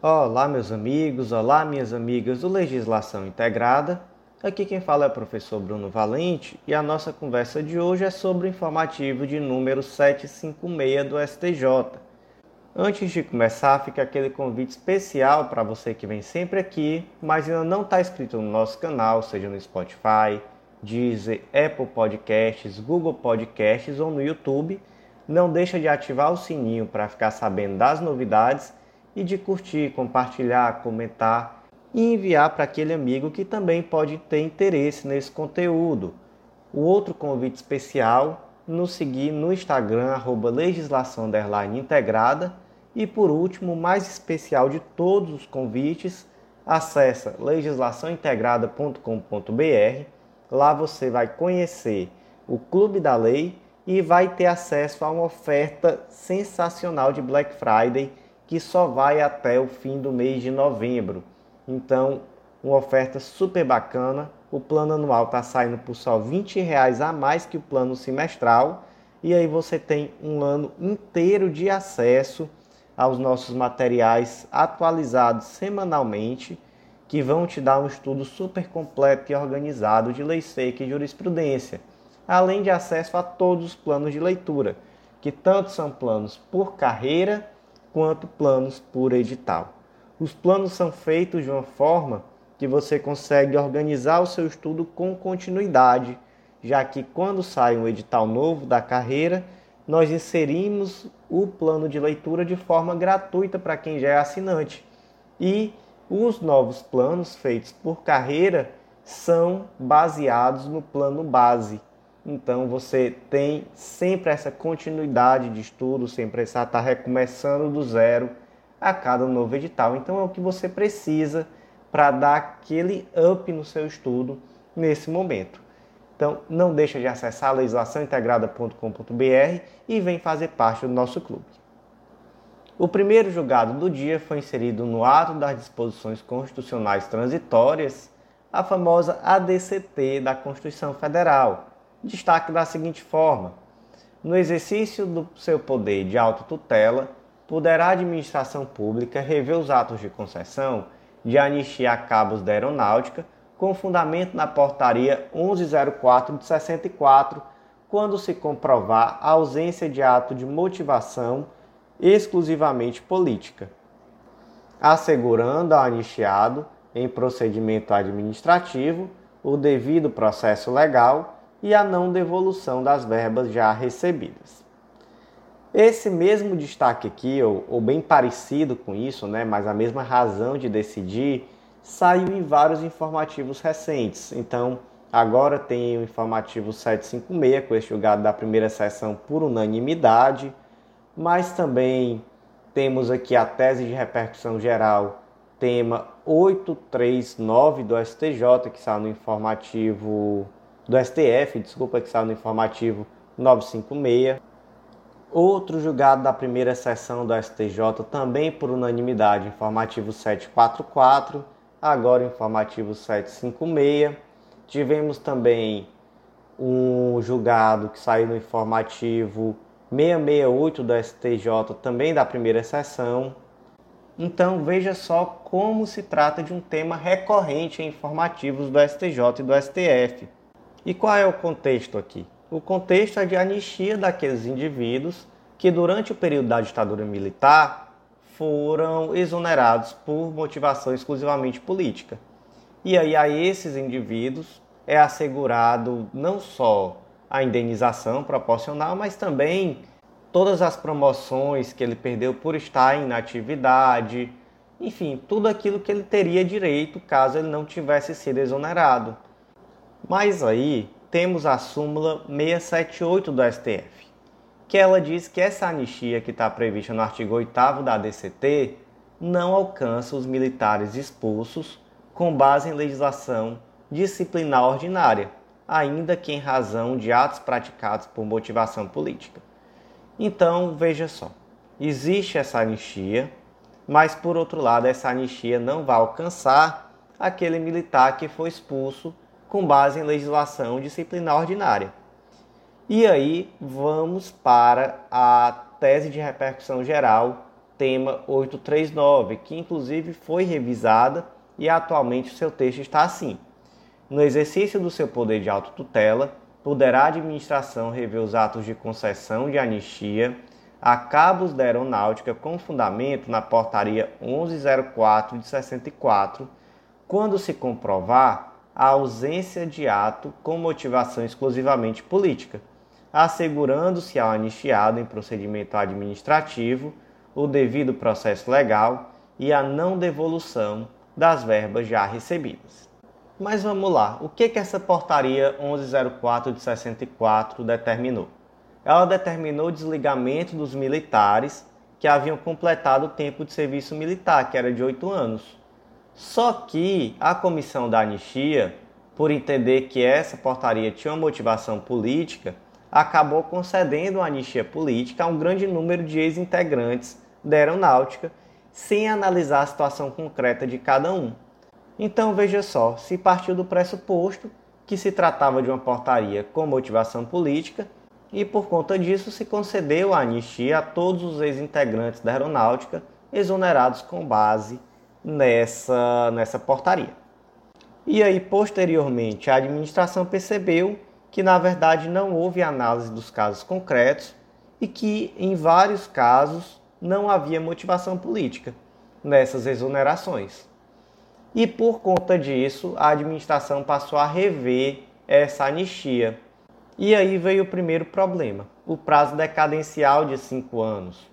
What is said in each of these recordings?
Olá, meus amigos, olá, minhas amigas do Legislação Integrada. Aqui quem fala é o professor Bruno Valente e a nossa conversa de hoje é sobre o informativo de número 756 do STJ. Antes de começar, fica aquele convite especial para você que vem sempre aqui, mas ainda não está inscrito no nosso canal, seja no Spotify, Deezer, Apple Podcasts, Google Podcasts ou no YouTube. Não deixa de ativar o sininho para ficar sabendo das novidades e de curtir, compartilhar, comentar e enviar para aquele amigo que também pode ter interesse nesse conteúdo. O outro convite especial, nos seguir no Instagram, arroba legislação integrada. E por último, mais especial de todos os convites, acessa legislaçãointegrada.com.br. Lá você vai conhecer o Clube da Lei e vai ter acesso a uma oferta sensacional de Black Friday que só vai até o fim do mês de novembro. Então, uma oferta super bacana. O plano anual está saindo por só 20 reais a mais que o plano semestral. E aí você tem um ano inteiro de acesso aos nossos materiais atualizados semanalmente, que vão te dar um estudo super completo e organizado de lei seca e jurisprudência, além de acesso a todos os planos de leitura, que tanto são planos por carreira quanto planos por edital. Os planos são feitos de uma forma que você consegue organizar o seu estudo com continuidade, já que quando sai um edital novo da carreira, nós inserimos o plano de leitura de forma gratuita para quem já é assinante. E os novos planos feitos por carreira são baseados no plano base, então você tem sempre essa continuidade de estudo, sem precisar estar recomeçando do zero a cada novo edital. Então é o que você precisa para dar aquele up no seu estudo nesse momento. Então não deixa de acessar legislaçãointegrada.com.br e vem fazer parte do nosso clube. O primeiro julgado do dia foi inserido no ato das disposições constitucionais transitórias, a famosa ADCT da Constituição Federal destaque da seguinte forma: no exercício do seu poder de autotutela, poderá a administração pública rever os atos de concessão de anistia a cabos da aeronáutica com fundamento na portaria 1104 de 64, quando se comprovar a ausência de ato de motivação exclusivamente política, assegurando ao anistiado em procedimento administrativo o devido processo legal e a não devolução das verbas já recebidas. Esse mesmo destaque aqui, ou, ou, bem parecido com isso, né, mas a mesma razão de decidir, saiu em vários informativos recentes. Então, agora tem o informativo 756, com este julgado da primeira sessão por unanimidade, mas também temos aqui a tese de repercussão geral, tema 839 do STJ, que está no informativo do STF, desculpa que saiu no informativo 956. Outro julgado da primeira sessão do STJ, também por unanimidade, informativo 744, agora informativo 756. Tivemos também um julgado que saiu no informativo 668 do STJ, também da primeira sessão. Então veja só como se trata de um tema recorrente em informativos do STJ e do STF. E qual é o contexto aqui? O contexto é de anistia daqueles indivíduos que, durante o período da ditadura militar, foram exonerados por motivação exclusivamente política. E aí, a esses indivíduos é assegurado não só a indenização proporcional, mas também todas as promoções que ele perdeu por estar em inatividade, enfim, tudo aquilo que ele teria direito caso ele não tivesse sido exonerado. Mas aí temos a súmula 678 do STF, que ela diz que essa anistia que está prevista no artigo 8 da ADCT não alcança os militares expulsos com base em legislação disciplinar ordinária, ainda que em razão de atos praticados por motivação política. Então, veja só, existe essa anistia, mas por outro lado, essa anistia não vai alcançar aquele militar que foi expulso com base em legislação disciplinar ordinária. E aí vamos para a tese de repercussão geral tema 839, que inclusive foi revisada e atualmente o seu texto está assim: No exercício do seu poder de autotutela, poderá a administração rever os atos de concessão de anistia a cabos da aeronáutica com fundamento na portaria 1104 de 64, quando se comprovar a ausência de ato com motivação exclusivamente política, assegurando-se ao anistiado em procedimento administrativo o devido processo legal e a não devolução das verbas já recebidas. Mas vamos lá, o que, que essa portaria 1104 de 64 determinou? ela determinou o desligamento dos militares que haviam completado o tempo de serviço militar, que era de oito anos. Só que a comissão da anistia, por entender que essa portaria tinha uma motivação política, acabou concedendo a anistia política a um grande número de ex-integrantes da aeronáutica, sem analisar a situação concreta de cada um. Então veja só, se partiu do pressuposto que se tratava de uma portaria com motivação política, e por conta disso se concedeu a anistia a todos os ex-integrantes da aeronáutica exonerados com base nessa, nessa portaria. E aí, posteriormente, a administração percebeu que, na verdade, não houve análise dos casos concretos e que, em vários casos, não havia motivação política nessas exonerações. E por conta disso, a administração passou a rever essa anistia e aí veio o primeiro problema, o prazo decadencial de cinco anos.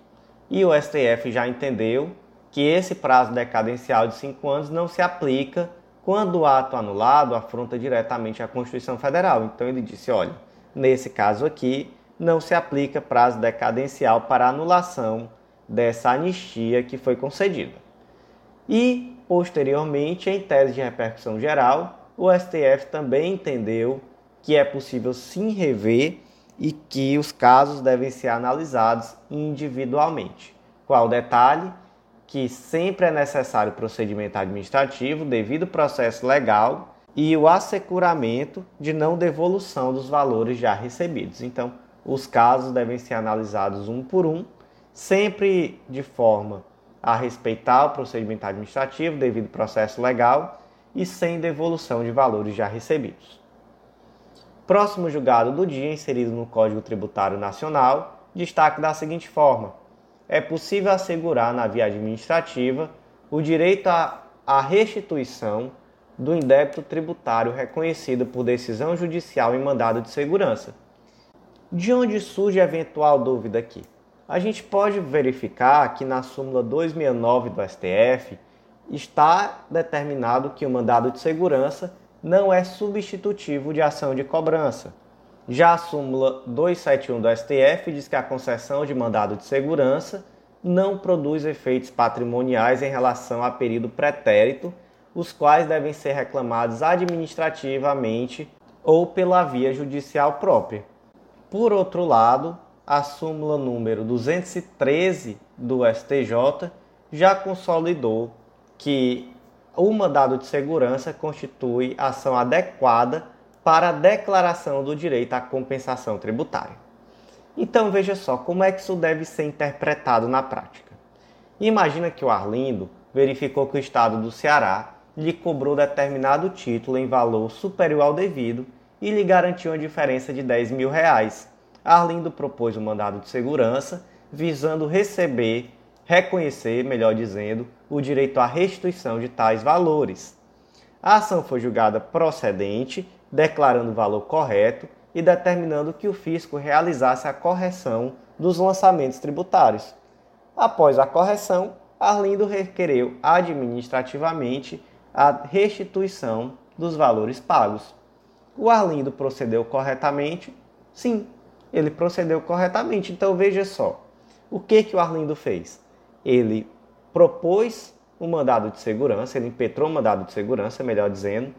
E o STF já entendeu que esse prazo decadencial de cinco anos não se aplica quando o ato anulado afronta diretamente a Constituição Federal. Então ele disse: olha, nesse caso aqui, não se aplica prazo decadencial para anulação dessa anistia que foi concedida. E, posteriormente, em tese de repercussão geral, o STF também entendeu que é possível sim rever e que os casos devem ser analisados individualmente. Qual o detalhe? Que sempre é necessário procedimento administrativo, devido processo legal e o asseguramento de não devolução dos valores já recebidos. Então, os casos devem ser analisados um por um, sempre de forma a respeitar o procedimento administrativo, devido processo legal e sem devolução de valores já recebidos. Próximo julgado do dia, inserido no Código Tributário Nacional, destaque da seguinte forma: é possível assegurar na via administrativa o direito à restituição do indébito tributário reconhecido por decisão judicial em mandado de segurança. De onde surge eventual dúvida aqui? A gente pode verificar que na súmula 269 do STF está determinado que o mandado de segurança não é substitutivo de ação de cobrança. Já a súmula 271 do STF diz que a concessão de mandado de segurança não produz efeitos patrimoniais em relação a período pretérito, os quais devem ser reclamados administrativamente ou pela via judicial própria. Por outro lado, a súmula número 213 do STJ já consolidou que o mandado de segurança constitui ação adequada para a declaração do direito à compensação tributária. Então veja só como é que isso deve ser interpretado na prática. Imagina que o Arlindo verificou que o Estado do Ceará lhe cobrou determinado título em valor superior ao devido e lhe garantiu uma diferença de 10 mil reais. Arlindo propôs um mandado de segurança visando receber reconhecer, melhor dizendo, o direito à restituição de tais valores. A ação foi julgada procedente, declarando o valor correto e determinando que o fisco realizasse a correção dos lançamentos tributários. Após a correção, Arlindo requereu administrativamente a restituição dos valores pagos. O Arlindo procedeu corretamente? Sim, ele procedeu corretamente. Então veja só, o que que o Arlindo fez? ele propôs um mandado de segurança, ele impetrou um mandado de segurança, melhor dizendo,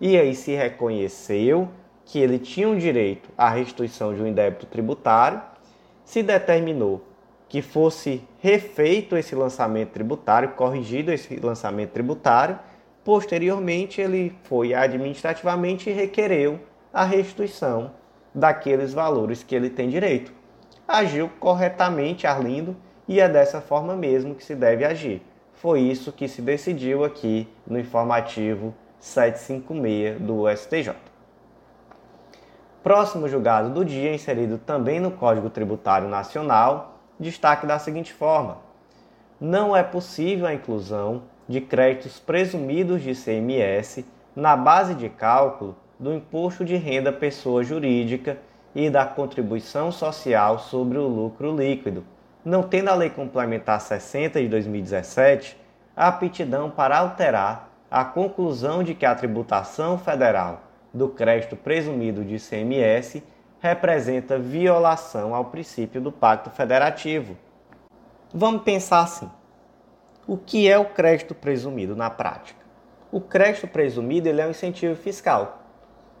e aí se reconheceu que ele tinha um direito à restituição de um débito tributário, se determinou que fosse refeito esse lançamento tributário, corrigido esse lançamento tributário, posteriormente ele foi administrativamente e requereu a restituição daqueles valores que ele tem direito. Agiu corretamente Arlindo e é dessa forma mesmo que se deve agir. Foi isso que se decidiu aqui no informativo 756 do STJ. Próximo julgado do dia, inserido também no Código Tributário Nacional, destaque da seguinte forma: não é possível a inclusão de créditos presumidos de CMS na base de cálculo do imposto de renda pessoa jurídica e da contribuição social sobre o lucro líquido, não tendo a Lei Complementar 60 de 2017 a aptidão para alterar a conclusão de que a tributação federal do crédito presumido de CMS representa violação ao princípio do Pacto Federativo. Vamos pensar assim: o que é o crédito presumido na prática? O crédito presumido ele é um incentivo fiscal.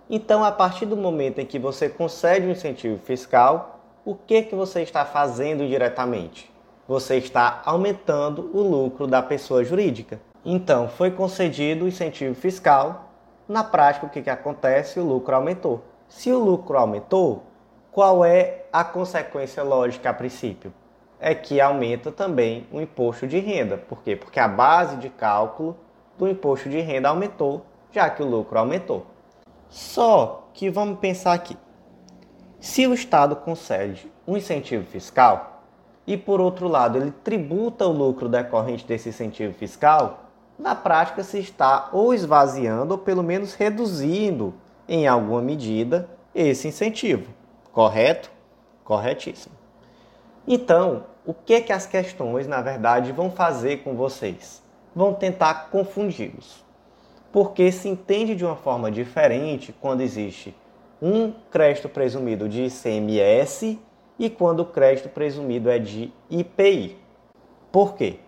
Então, a partir do momento em que você concede um incentivo fiscal, o que, que você está fazendo diretamente? Você está aumentando o lucro da pessoa jurídica. Então, foi concedido o incentivo fiscal. Na prática, o que, que acontece? O lucro aumentou. Se o lucro aumentou, qual é a consequência lógica a princípio? É que aumenta também o imposto de renda. Por quê? Porque a base de cálculo do imposto de renda aumentou, já que o lucro aumentou. Só que vamos pensar aqui. Se o Estado concede um incentivo fiscal e, por outro lado, ele tributa o lucro decorrente desse incentivo fiscal, na prática se está ou esvaziando ou pelo menos reduzindo em alguma medida esse incentivo. Correto? Corretíssimo. Então, o que que as questões, na verdade, vão fazer com vocês? Vão tentar confundi-los. Porque se entende de uma forma diferente quando existe um crédito presumido de ICMS e quando o crédito presumido é de IPI. Por quê?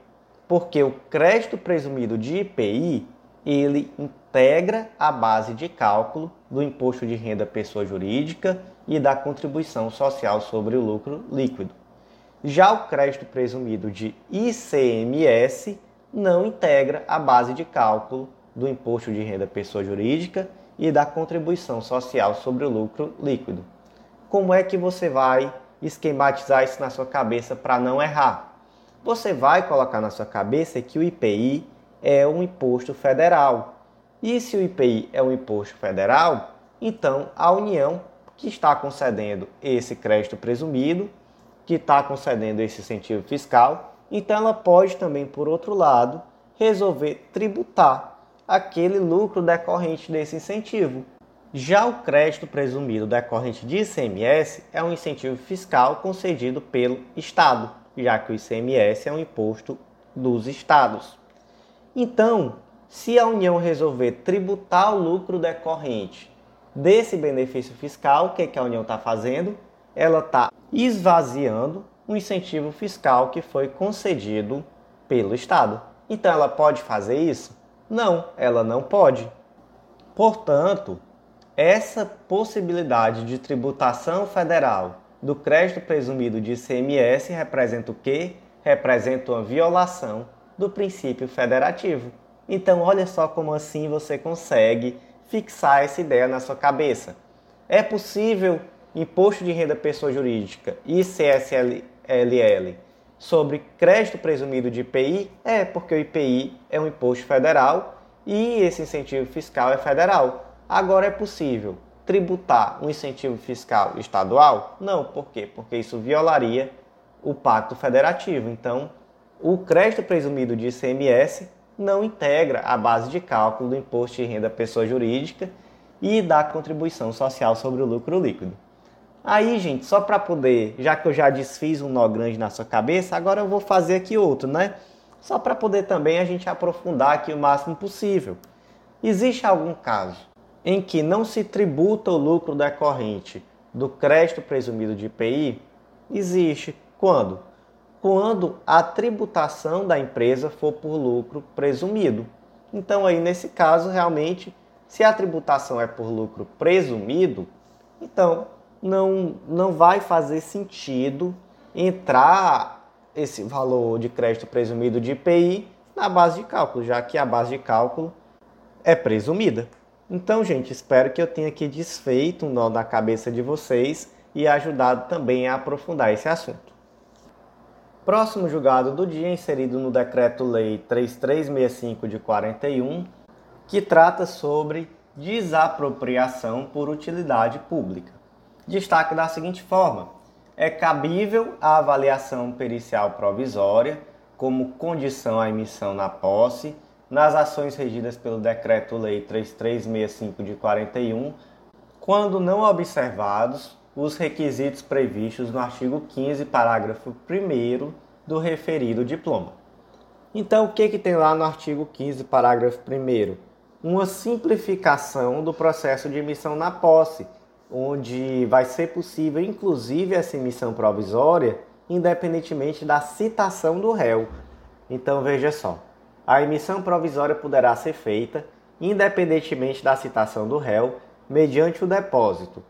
Porque o crédito presumido de IPI, ele integra a base de cálculo do imposto de renda pessoa jurídica e da contribuição social sobre o lucro líquido. Já o crédito presumido de ICMS não integra a base de cálculo do imposto de renda pessoa jurídica e da contribuição social sobre o lucro líquido. Como é que você vai esquematizar isso na sua cabeça para não errar? Você vai colocar na sua cabeça que o IPI é um imposto federal. E se o IPI é um imposto federal, então a União, que está concedendo esse crédito presumido, que está concedendo esse incentivo fiscal, então ela pode também, por outro lado, resolver tributar aquele lucro decorrente desse incentivo. Já o crédito presumido decorrente de ICMS é um incentivo fiscal concedido pelo Estado, já que o ICMS é um imposto dos estados. Então, se a União resolver tributar o lucro decorrente desse benefício fiscal, o que, que a União está fazendo? Ela está esvaziando o incentivo fiscal que foi concedido pelo Estado. Então, ela pode fazer isso? Não, ela não pode. Portanto, essa possibilidade de tributação federal do crédito presumido de ICMS representa o quê? Representa uma violação do princípio federativo. Então, olha só como assim você consegue fixar essa ideia na sua cabeça. É possível imposto de renda pessoa jurídica e CSLL sobre crédito presumido de IPI é porque o IPI é um imposto federal e esse incentivo fiscal é federal. Agora é possível tributar um incentivo fiscal estadual? Não, por quê? Porque isso violaria o pacto federativo. Então, o crédito presumido de ICMS não integra a base de cálculo do imposto de renda pessoa jurídica e da contribuição social sobre o lucro líquido. Aí, gente, só para poder, já que eu já desfiz um nó grande na sua cabeça, agora eu vou fazer aqui outro, né? Só para poder também a gente aprofundar aqui o máximo possível. Existe algum caso em que não se tributa o lucro decorrente do crédito presumido de IPI? Existe. Quando? Quando a tributação da empresa for por lucro presumido. Então aí nesse caso realmente, se a tributação é por lucro presumido, então não, não vai fazer sentido entrar esse valor de crédito presumido de IPI na base de cálculo, já que a base de cálculo é presumida. Então, gente, espero que eu tenha aqui desfeito um nó na cabeça de vocês e ajudado também a aprofundar esse assunto. Próximo julgado do dia, inserido no Decreto-Lei 3365 de 41, que trata sobre desapropriação por utilidade pública. Destaque da seguinte forma: é cabível a avaliação pericial provisória como condição à emissão na posse nas ações regidas pelo Decreto-Lei 3365 de 41, quando não observados os requisitos previstos no artigo 15, parágrafo 1 do referido diploma. Então, o que, que tem lá no artigo 15, parágrafo 1? Uma simplificação do processo de emissão na posse, onde vai ser possível, inclusive, essa emissão provisória, independentemente da citação do réu. Então, veja só: a emissão provisória poderá ser feita, independentemente da citação do réu, mediante o depósito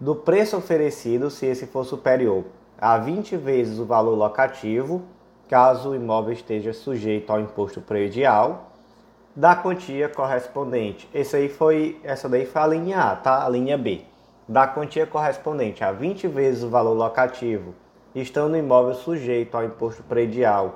do preço oferecido, se esse for superior a 20 vezes o valor locativo, caso o imóvel esteja sujeito ao imposto predial, da quantia correspondente. Esse aí foi, essa daí foi a linha A, tá? A linha B. Da quantia correspondente a 20 vezes o valor locativo, estando o imóvel sujeito ao imposto predial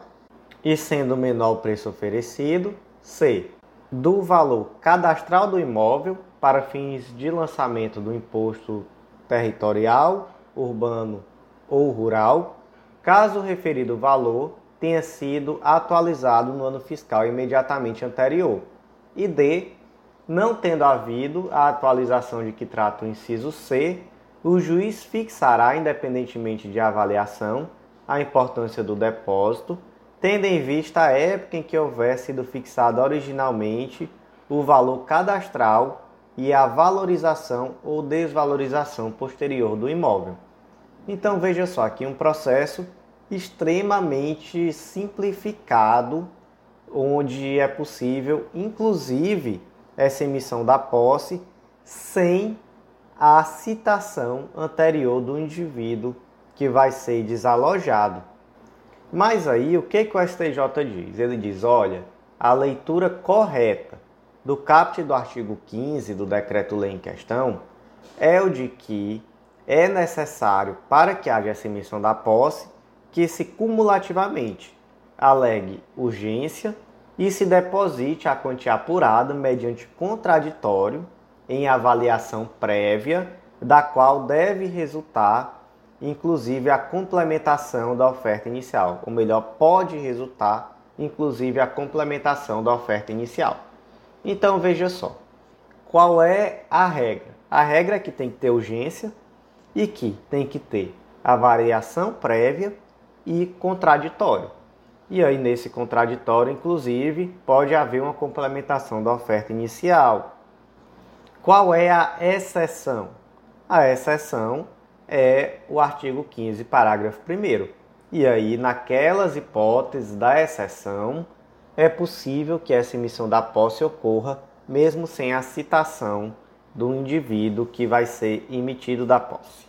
e sendo menor o preço oferecido. C. Do valor cadastral do imóvel para fins de lançamento do imposto territorial, urbano ou rural, caso o referido valor tenha sido atualizado no ano fiscal imediatamente anterior. E D. Não tendo havido a atualização de que trata o inciso C, o juiz fixará, independentemente de avaliação, a importância do depósito, tendo em vista a época em que houver sido fixado originalmente o valor cadastral e a valorização ou desvalorização posterior do imóvel. Então veja só aqui um processo extremamente simplificado, onde é possível, inclusive, essa emissão da posse sem a citação anterior do indivíduo que vai ser desalojado. Mas aí o que, que o STJ diz? Ele diz: olha, a leitura correta do caput do artigo 15 do decreto-lei em questão é o de que é necessário, para que haja essa emissão da posse, que se cumulativamente alegue urgência e se deposite a quantia apurada mediante contraditório em avaliação prévia, da qual deve resultar, inclusive, a complementação da oferta inicial, ou melhor, pode resultar, inclusive, a complementação da oferta inicial. Então veja só, qual é a regra? A regra é que tem que ter urgência e que tem que ter a variação prévia e contraditório. E aí nesse contraditório, inclusive, pode haver uma complementação da oferta inicial. Qual é a exceção? A exceção é o artigo 15, parágrafo 1 E aí, naquelas hipóteses da exceção, é possível que essa emissão da posse ocorra mesmo sem a citação do indivíduo que vai ser emitido da posse.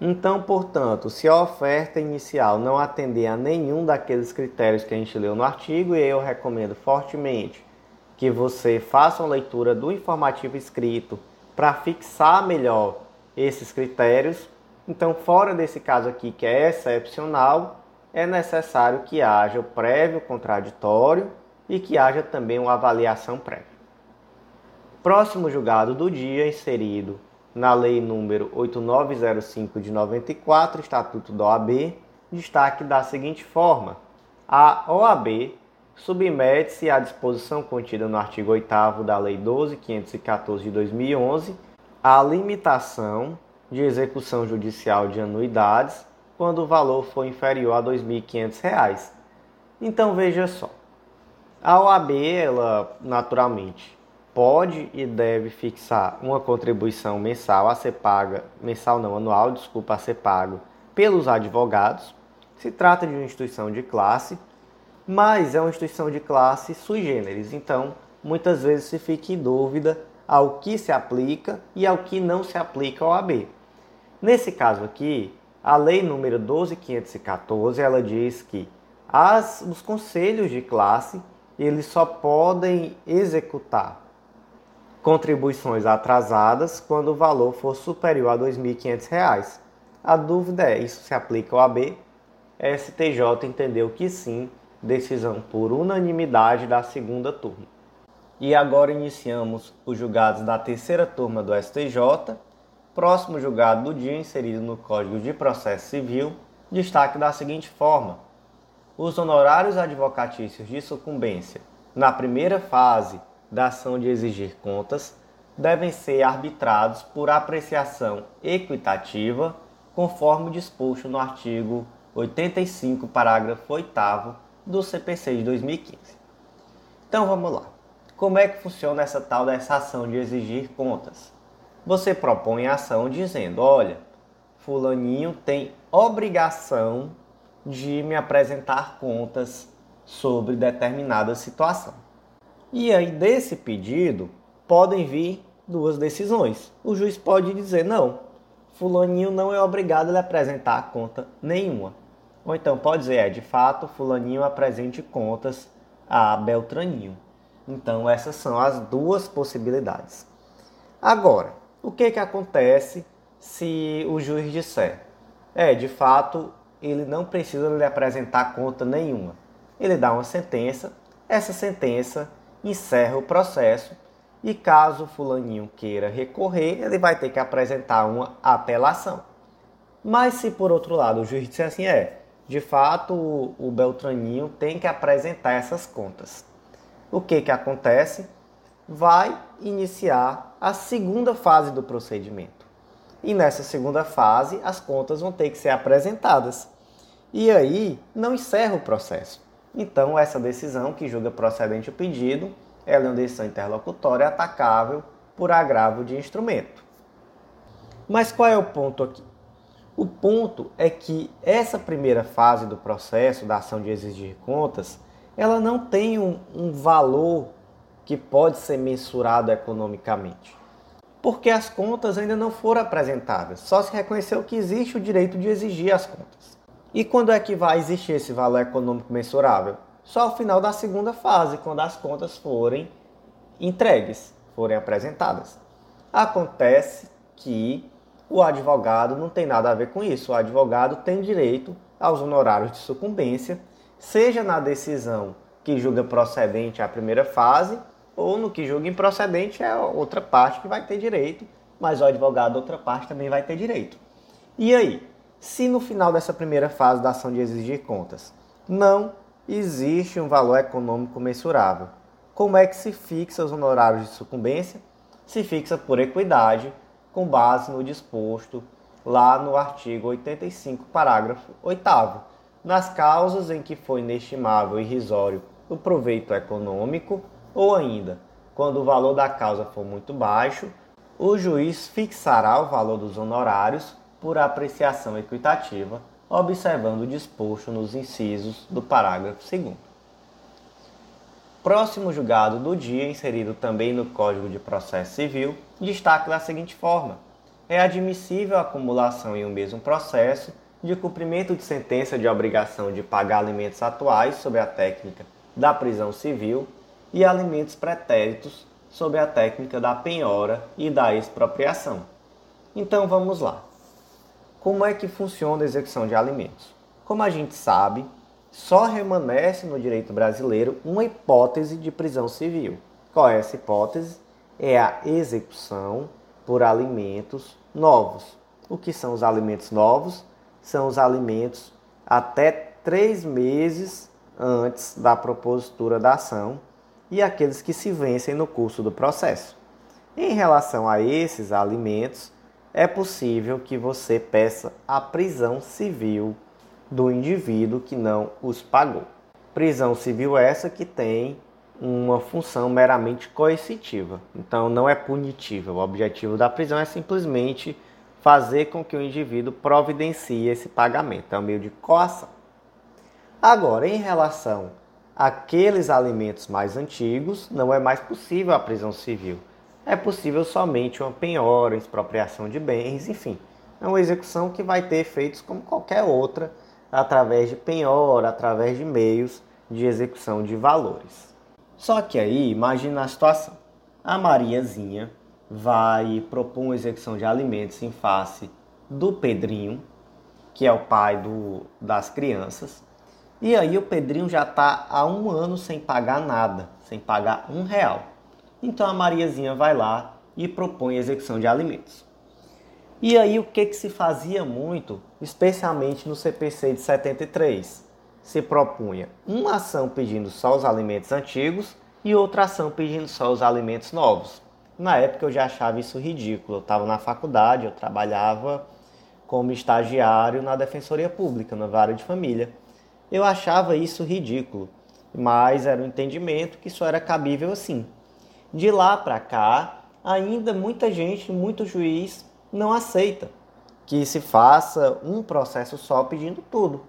Então, portanto, se a oferta inicial não atender a nenhum daqueles critérios que a gente leu no artigo, e eu recomendo fortemente que você faça uma leitura do informativo escrito para fixar melhor esses critérios. Então, fora desse caso aqui que é excepcional, é necessário que haja o prévio contraditório e que haja também uma avaliação prévia. Próximo julgado do dia, inserido na Lei número 8905 de 94, Estatuto da OAB, destaque da seguinte forma: a OAB submete-se à disposição contida no artigo 8 da Lei 12514 de 2011 a limitação de execução judicial de anuidades quando o valor for inferior a R$ 2.500. Então veja só, a OAB, ela naturalmente pode e deve fixar uma contribuição mensal a ser paga, mensal não, anual, desculpa, a ser pago pelos advogados. Se trata de uma instituição de classe, mas é uma instituição de classe sui generis, então muitas vezes se fica em dúvida ao que se aplica e ao que não se aplica ao OAB. Nesse caso aqui, a lei número 12514, ela diz que as, os conselhos de classe, eles só podem executar contribuições atrasadas quando o valor for superior a R$ 2.500. A dúvida é, isso se aplica ao AB? STJ entendeu que sim, decisão por unanimidade da segunda turma. E agora iniciamos os julgados da terceira turma do STJ. Próximo julgado do dia inserido no Código de Processo Civil, destaque da seguinte forma: os honorários advocatícios de sucumbência na primeira fase da ação de exigir contas devem ser arbitrados por apreciação equitativa, conforme disposto no artigo 85, parágrafo 8 do CPC de 2015. Então vamos lá. Como é que funciona essa tal dessa ação de exigir contas? Você propõe a ação dizendo: olha, Fulaninho tem obrigação de me apresentar contas sobre determinada situação. E aí, desse pedido, podem vir duas decisões. O juiz pode dizer: não, Fulaninho não é obrigado a apresentar conta nenhuma. Ou então pode dizer: é, de fato, Fulaninho apresente contas a Beltraninho. Então, essas são as duas possibilidades. Agora, o que, que acontece se o juiz disser: é, de fato, ele não precisa lhe apresentar conta nenhuma? Ele dá uma sentença, essa sentença encerra o processo e caso fulaninho queira recorrer, ele vai ter que apresentar uma apelação. Mas se por outro lado o juiz disser assim, é, de fato o Beltraninho tem que apresentar essas contas o que, que acontece? Vai iniciar a segunda fase do procedimento. E nessa segunda fase, as contas vão ter que ser apresentadas. E aí, não encerra o processo. Então, essa decisão que julga procedente o pedido, ela é uma decisão interlocutória atacável por agravo de instrumento. Mas qual é o ponto aqui? O ponto é que essa primeira fase do processo da ação de exigir contas ela não tem um, um valor que pode ser mensurado economicamente. Porque as contas ainda não foram apresentadas, só se reconheceu que existe o direito de exigir as contas. E quando é que vai existir esse valor econômico mensurável? Só ao final da segunda fase, quando as contas forem entregues, forem apresentadas. Acontece que o advogado não tem nada a ver com isso. O advogado tem direito aos honorários de sucumbência seja na decisão que julga procedente a primeira fase, ou no que julga improcedente é outra parte que vai ter direito, mas o advogado outra parte também vai ter direito. E aí, se no final dessa primeira fase da ação de exigir contas não existe um valor econômico mensurável, como é que se fixa os honorários de sucumbência? Se fixa por equidade, com base no disposto lá no artigo 85, parágrafo 8 nas causas em que foi inestimável e irrisório o proveito econômico, ou ainda, quando o valor da causa for muito baixo, o juiz fixará o valor dos honorários por apreciação equitativa, observando o disposto nos incisos do parágrafo 2. Próximo julgado do dia, inserido também no Código de Processo Civil, destaca da seguinte forma: é admissível a acumulação em um mesmo processo de cumprimento de sentença de obrigação de pagar alimentos atuais sob a técnica da prisão civil e alimentos pretéritos sob a técnica da penhora e da expropriação. Então vamos lá. Como é que funciona a execução de alimentos? Como a gente sabe, só remanesce no direito brasileiro uma hipótese de prisão civil. Qual é essa hipótese? É a execução por alimentos novos. O que são os alimentos novos? são os alimentos até três meses antes da propositura da ação e aqueles que se vencem no curso do processo. Em relação a esses alimentos, é possível que você peça a prisão civil do indivíduo que não os pagou. Prisão civil essa que tem uma função meramente coercitiva, então não é punitiva. O objetivo da prisão é simplesmente fazer com que o indivíduo providencie esse pagamento. É um meio de coação. Agora, em relação àqueles alimentos mais antigos, não é mais possível a prisão civil. É possível somente uma penhora, expropriação de bens, enfim. É uma execução que vai ter efeitos como qualquer outra, através de penhora, através de meios de execução de valores. Só que aí, imagina a situação. A Mariazinha vai propor uma execução de alimentos em face do Pedrinho que é o pai do, das crianças. E aí o Pedrinho já está há um ano sem pagar nada, sem pagar um real. Então a Mariazinha vai lá e propõe execução de alimentos. E aí o que, que se fazia muito, especialmente no CPC de 73? Se propunha uma ação pedindo só os alimentos antigos e outra ação pedindo só os alimentos novos. Na época eu já achava isso ridículo. Eu estava na faculdade, eu trabalhava como estagiário na Defensoria Pública, na vara de família. Eu achava isso ridículo, mas era um entendimento que isso era cabível assim. De lá para cá, ainda muita gente, muito juiz não aceita que se faça um processo só pedindo tudo.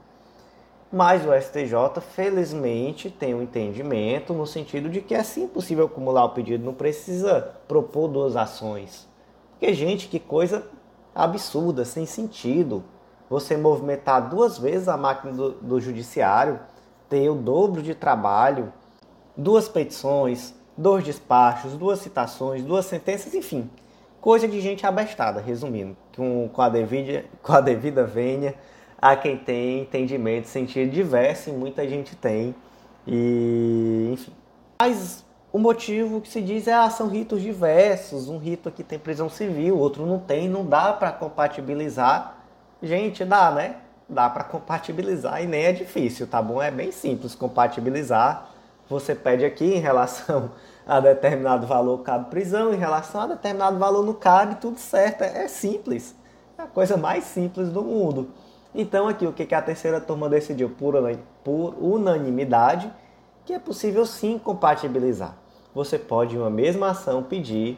Mas o STJ, felizmente, tem um entendimento no sentido de que é sim possível acumular o pedido, não precisa propor duas ações. Porque, gente, que coisa absurda, sem sentido. Você movimentar duas vezes a máquina do, do judiciário, ter o dobro de trabalho, duas petições, dois despachos, duas citações, duas sentenças, enfim. Coisa de gente abestada, resumindo, com, com, a, devida, com a devida vênia a quem tem entendimento, sentido diverso, e muita gente tem. E, enfim. Mas o motivo que se diz é, ah, são ritos diversos, um rito aqui tem prisão civil, outro não tem, não dá para compatibilizar. Gente, dá, né? Dá para compatibilizar e nem é difícil, tá bom? É bem simples compatibilizar. Você pede aqui em relação a determinado valor cabe prisão, em relação a determinado valor não cabe, tudo certo. É, simples. É a coisa mais simples do mundo. Então aqui o que a terceira turma decidiu por, por unanimidade, que é possível sim compatibilizar. Você pode em uma mesma ação pedir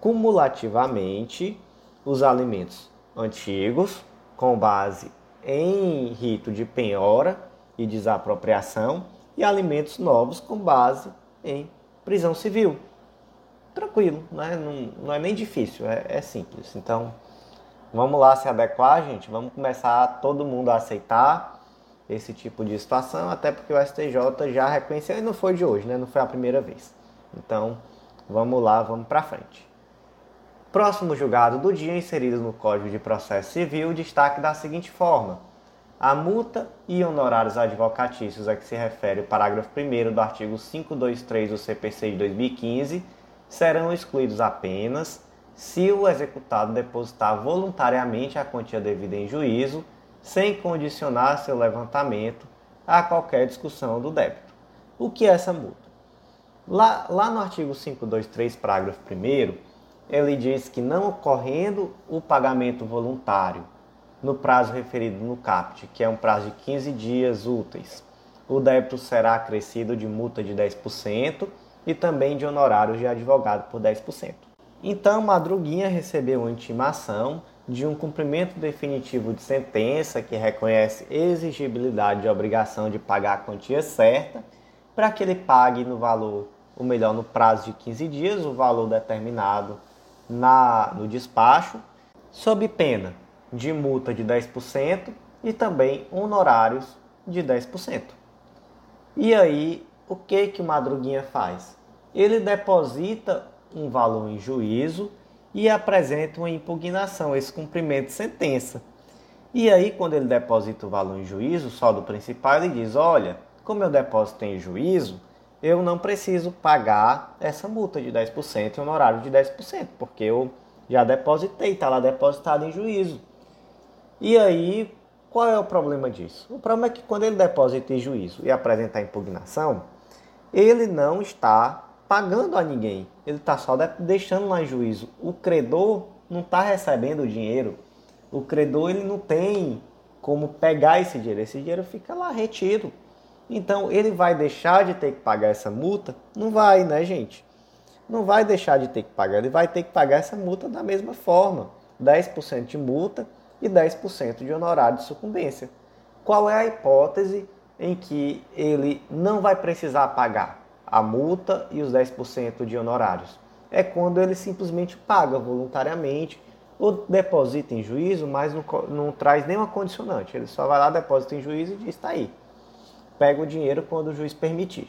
cumulativamente os alimentos antigos com base em rito de penhora e desapropriação e alimentos novos com base em prisão civil. Tranquilo, né? não, não é nem difícil, é, é simples. Então, Vamos lá se adequar, gente. Vamos começar todo mundo a aceitar esse tipo de situação, até porque o STJ já reconheceu e não foi de hoje, né? Não foi a primeira vez. Então, vamos lá, vamos para frente. Próximo julgado do dia inserido no Código de Processo Civil, destaque da seguinte forma: a multa e honorários advocatícios a que se refere o parágrafo 1 do artigo 523 do CPC de 2015 serão excluídos apenas se o executado depositar voluntariamente a quantia devida em juízo, sem condicionar seu levantamento a qualquer discussão do débito. O que é essa multa? Lá, lá no artigo 523, parágrafo 1, ele diz que não ocorrendo o pagamento voluntário no prazo referido no CAPT, que é um prazo de 15 dias úteis, o débito será acrescido de multa de 10% e também de honorários de advogado por 10%. Então, Madruguinha recebeu uma intimação de um cumprimento definitivo de sentença que reconhece exigibilidade de obrigação de pagar a quantia certa para que ele pague no valor, ou melhor, no prazo de 15 dias, o valor determinado na, no despacho, sob pena de multa de 10% e também honorários de 10%. E aí, o que que o Madruguinha faz? Ele deposita um valor em juízo e apresenta uma impugnação, esse cumprimento de sentença. E aí, quando ele deposita o valor em juízo, o saldo principal, ele diz: Olha, como eu deposito em juízo, eu não preciso pagar essa multa de 10% e honorário de 10%, porque eu já depositei, está lá depositado em juízo. E aí, qual é o problema disso? O problema é que quando ele deposita em juízo e apresenta a impugnação, ele não está pagando a ninguém. Ele está só deixando lá em juízo. O credor não está recebendo o dinheiro. O credor ele não tem como pegar esse dinheiro. Esse dinheiro fica lá retido. Então ele vai deixar de ter que pagar essa multa? Não vai, né, gente? Não vai deixar de ter que pagar. Ele vai ter que pagar essa multa da mesma forma: 10% de multa e 10% de honorário de sucumbência. Qual é a hipótese em que ele não vai precisar pagar? a multa e os 10% de honorários. É quando ele simplesmente paga voluntariamente ou deposita em juízo, mas não, não traz nenhuma condicionante. Ele só vai lá, deposita em juízo e diz: está aí. Pega o dinheiro quando o juiz permitir.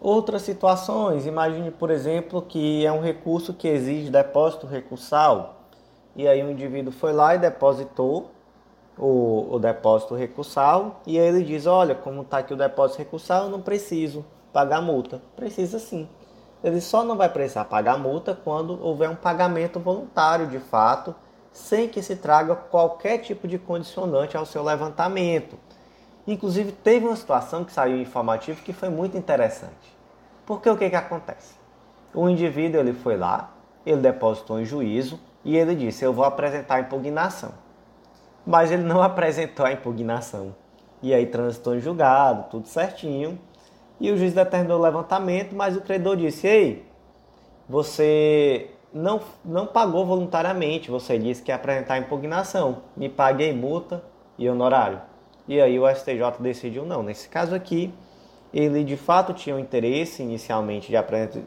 Outras situações, imagine, por exemplo, que é um recurso que exige depósito recursal, e aí o indivíduo foi lá e depositou o, o depósito recursal e ele diz: Olha, como está aqui o depósito recursal, eu não preciso pagar multa. Precisa sim. Ele só não vai precisar pagar multa quando houver um pagamento voluntário de fato, sem que se traga qualquer tipo de condicionante ao seu levantamento. Inclusive, teve uma situação que saiu informativo que foi muito interessante. Porque o que, que acontece? O indivíduo ele foi lá, ele depositou em juízo e ele disse: Eu vou apresentar a impugnação. Mas ele não apresentou a impugnação. E aí transitou em julgado, tudo certinho. E o juiz determinou o levantamento, mas o credor disse: Ei, você não, não pagou voluntariamente, você disse que ia apresentar a impugnação. Me paguei multa e honorário. E aí o STJ decidiu não. Nesse caso aqui, ele de fato tinha o interesse inicialmente de,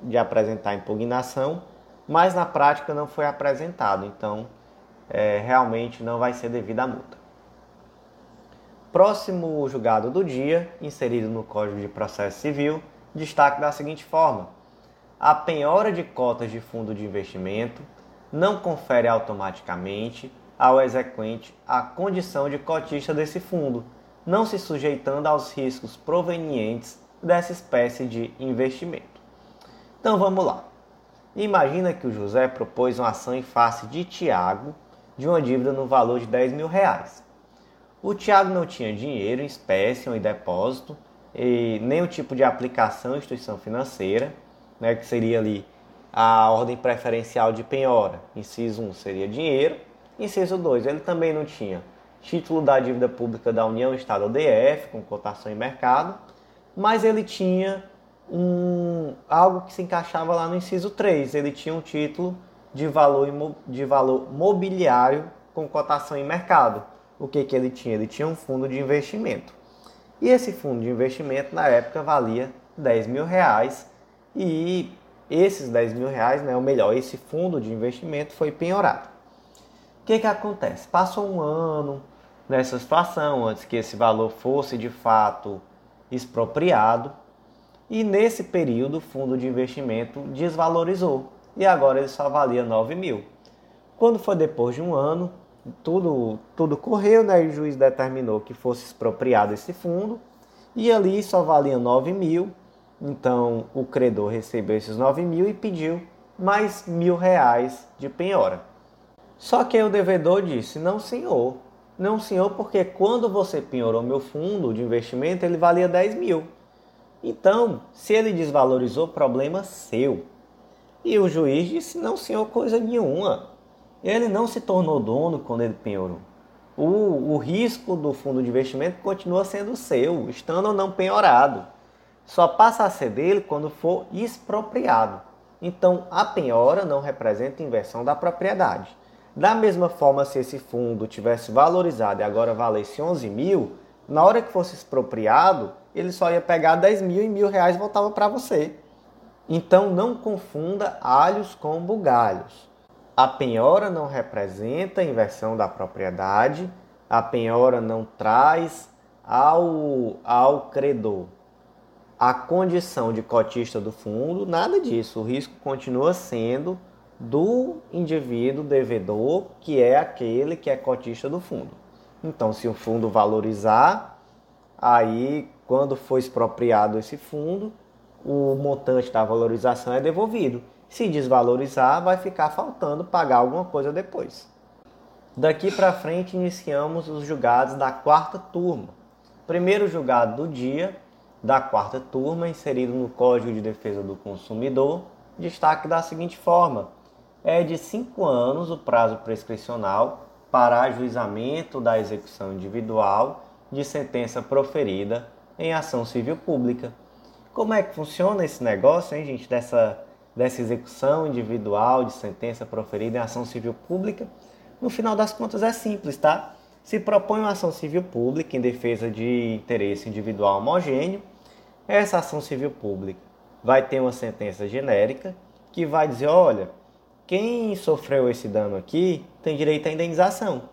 de apresentar impugnação, mas na prática não foi apresentado. Então, é, realmente não vai ser devida a multa. Próximo julgado do dia, inserido no Código de Processo Civil, destaque da seguinte forma: a penhora de cotas de fundo de investimento não confere automaticamente ao exequente a condição de cotista desse fundo, não se sujeitando aos riscos provenientes dessa espécie de investimento. Então vamos lá. Imagina que o José propôs uma ação em face de Tiago de uma dívida no valor de 10 mil reais. O Tiago não tinha dinheiro em espécie ou em depósito, e nem o tipo de aplicação instituição financeira, né, que seria ali a ordem preferencial de penhora. Inciso 1 seria dinheiro, inciso 2 ele também não tinha título da dívida pública da União Estado ou DF, com cotação em mercado, mas ele tinha um, algo que se encaixava lá no inciso 3. Ele tinha um título de valor, de valor mobiliário com cotação em mercado. O que, que ele tinha? Ele tinha um fundo de investimento. E esse fundo de investimento na época valia 10 mil reais e esses 10 mil reais, né, ou melhor, esse fundo de investimento foi penhorado. Que, que acontece? Passou um ano nessa situação, antes que esse valor fosse de fato expropriado, e nesse período o fundo de investimento desvalorizou e agora ele só valia 9 mil. Quando foi depois de um ano, tudo, tudo correu, né? E o juiz determinou que fosse expropriado esse fundo e ali só valia 9 mil. Então o credor recebeu esses 9 mil e pediu mais mil reais de penhora. Só que o devedor disse: Não, senhor. Não, senhor, porque quando você penhorou meu fundo de investimento, ele valia 10 mil. Então, se ele desvalorizou, problema seu. E o juiz disse: não, senhor, coisa nenhuma. Ele não se tornou dono quando ele penhorou. O, o risco do fundo de investimento continua sendo seu, estando ou não penhorado. Só passa a ser dele quando for expropriado. Então, a penhora não representa inversão da propriedade. Da mesma forma, se esse fundo tivesse valorizado e agora valesse 11 mil, na hora que fosse expropriado, ele só ia pegar 10 mil e mil reais voltava para você. Então não confunda alhos com bugalhos. A penhora não representa a inversão da propriedade, a penhora não traz ao, ao credor a condição de cotista do fundo, nada disso. O risco continua sendo do indivíduo devedor, que é aquele que é cotista do fundo. Então, se o fundo valorizar, aí quando for expropriado esse fundo, o montante da valorização é devolvido. Se desvalorizar, vai ficar faltando pagar alguma coisa depois. Daqui para frente, iniciamos os julgados da quarta turma. Primeiro julgado do dia da quarta turma, inserido no Código de Defesa do Consumidor, destaque da seguinte forma: é de cinco anos o prazo prescricional para ajuizamento da execução individual de sentença proferida em ação civil pública. Como é que funciona esse negócio, hein, gente, dessa, dessa execução individual de sentença proferida em ação civil pública? No final das contas é simples, tá? Se propõe uma ação civil pública em defesa de interesse individual homogêneo, essa ação civil pública vai ter uma sentença genérica que vai dizer, olha, quem sofreu esse dano aqui tem direito à indenização.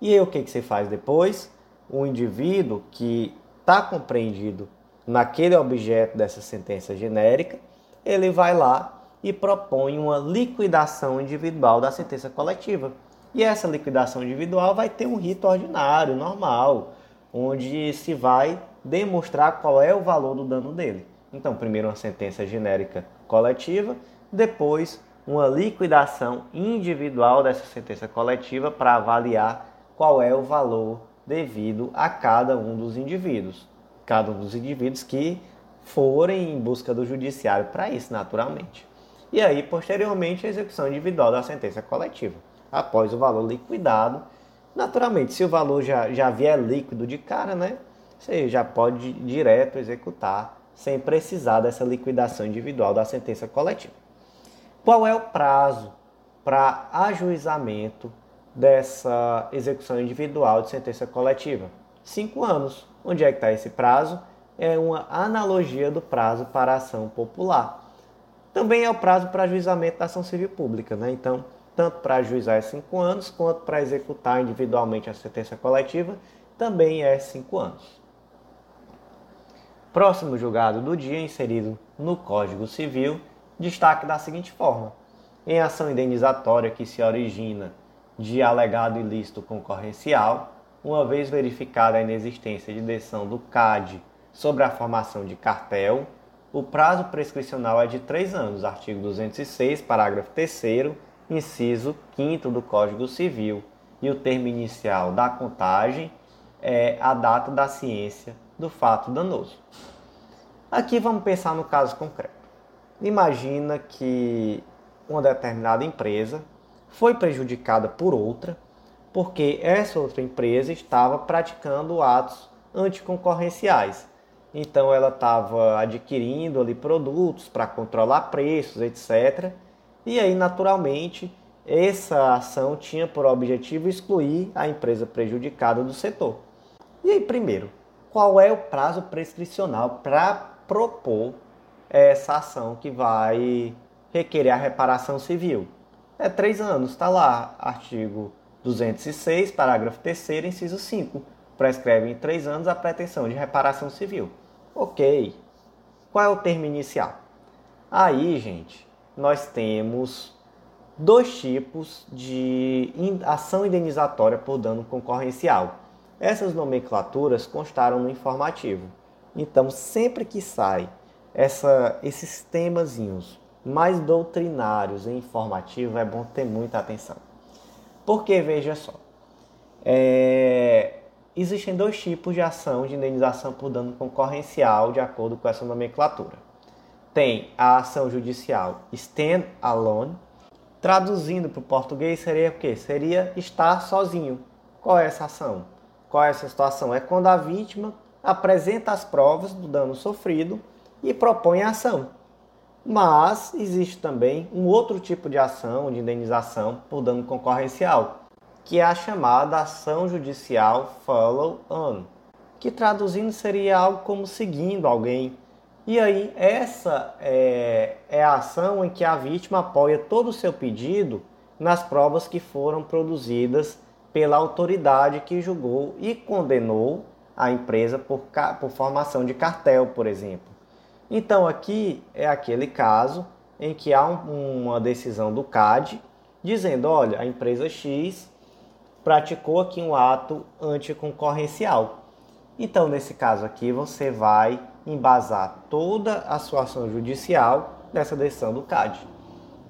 E aí o que, que você faz depois? O indivíduo que está compreendido naquele objeto dessa sentença genérica, ele vai lá e propõe uma liquidação individual da sentença coletiva. E essa liquidação individual vai ter um rito ordinário, normal, onde se vai demonstrar qual é o valor do dano dele. Então, primeiro uma sentença genérica coletiva, depois uma liquidação individual dessa sentença coletiva para avaliar qual é o valor devido a cada um dos indivíduos. Cada um dos indivíduos que forem em busca do judiciário para isso, naturalmente. E aí, posteriormente, a execução individual da sentença coletiva, após o valor liquidado. Naturalmente, se o valor já, já vier líquido de cara, né, você já pode direto executar sem precisar dessa liquidação individual da sentença coletiva. Qual é o prazo para ajuizamento dessa execução individual de sentença coletiva? Cinco anos. Onde é que está esse prazo? É uma analogia do prazo para a ação popular. Também é o prazo para ajuizamento da ação civil pública, né? Então, tanto para ajuizar é cinco anos, quanto para executar individualmente a sentença coletiva, também é cinco anos. Próximo julgado do dia, inserido no Código Civil, destaque da seguinte forma: em ação indenizatória que se origina de alegado ilícito concorrencial, uma vez verificada a inexistência de decisão do CAD sobre a formação de cartel, o prazo prescricional é de três anos, artigo 206, parágrafo 3, inciso 5 do Código Civil, e o termo inicial da contagem é a data da ciência do fato danoso. Aqui vamos pensar no caso concreto. Imagina que uma determinada empresa foi prejudicada por outra porque essa outra empresa estava praticando atos anticoncorrenciais. Então ela estava adquirindo ali produtos para controlar preços, etc. E aí, naturalmente, essa ação tinha por objetivo excluir a empresa prejudicada do setor. E aí, primeiro, qual é o prazo prescricional para propor essa ação que vai requerer a reparação civil. É três anos, está lá, artigo 206, parágrafo 3, inciso 5. Prescreve em três anos a pretensão de reparação civil. Ok. Qual é o termo inicial? Aí, gente, nós temos dois tipos de ação indenizatória por dano concorrencial. Essas nomenclaturas constaram no informativo. Então, sempre que sai essa, esses temazinhos mais doutrinários e informativos, é bom ter muita atenção. Porque, veja só, é, existem dois tipos de ação de indenização por dano concorrencial, de acordo com essa nomenclatura. Tem a ação judicial stand alone, traduzindo para o português seria o quê? Seria estar sozinho. Qual é essa ação? Qual é essa situação? É quando a vítima apresenta as provas do dano sofrido e propõe ação. Mas existe também um outro tipo de ação de indenização por dano concorrencial, que é a chamada ação judicial follow-on, que traduzindo seria algo como seguindo alguém. E aí, essa é, é a ação em que a vítima apoia todo o seu pedido nas provas que foram produzidas pela autoridade que julgou e condenou a empresa por, por formação de cartel, por exemplo. Então aqui é aquele caso em que há um, uma decisão do CAD dizendo, olha, a empresa X praticou aqui um ato anticoncorrencial. Então, nesse caso aqui, você vai embasar toda a sua ação judicial nessa decisão do CAD.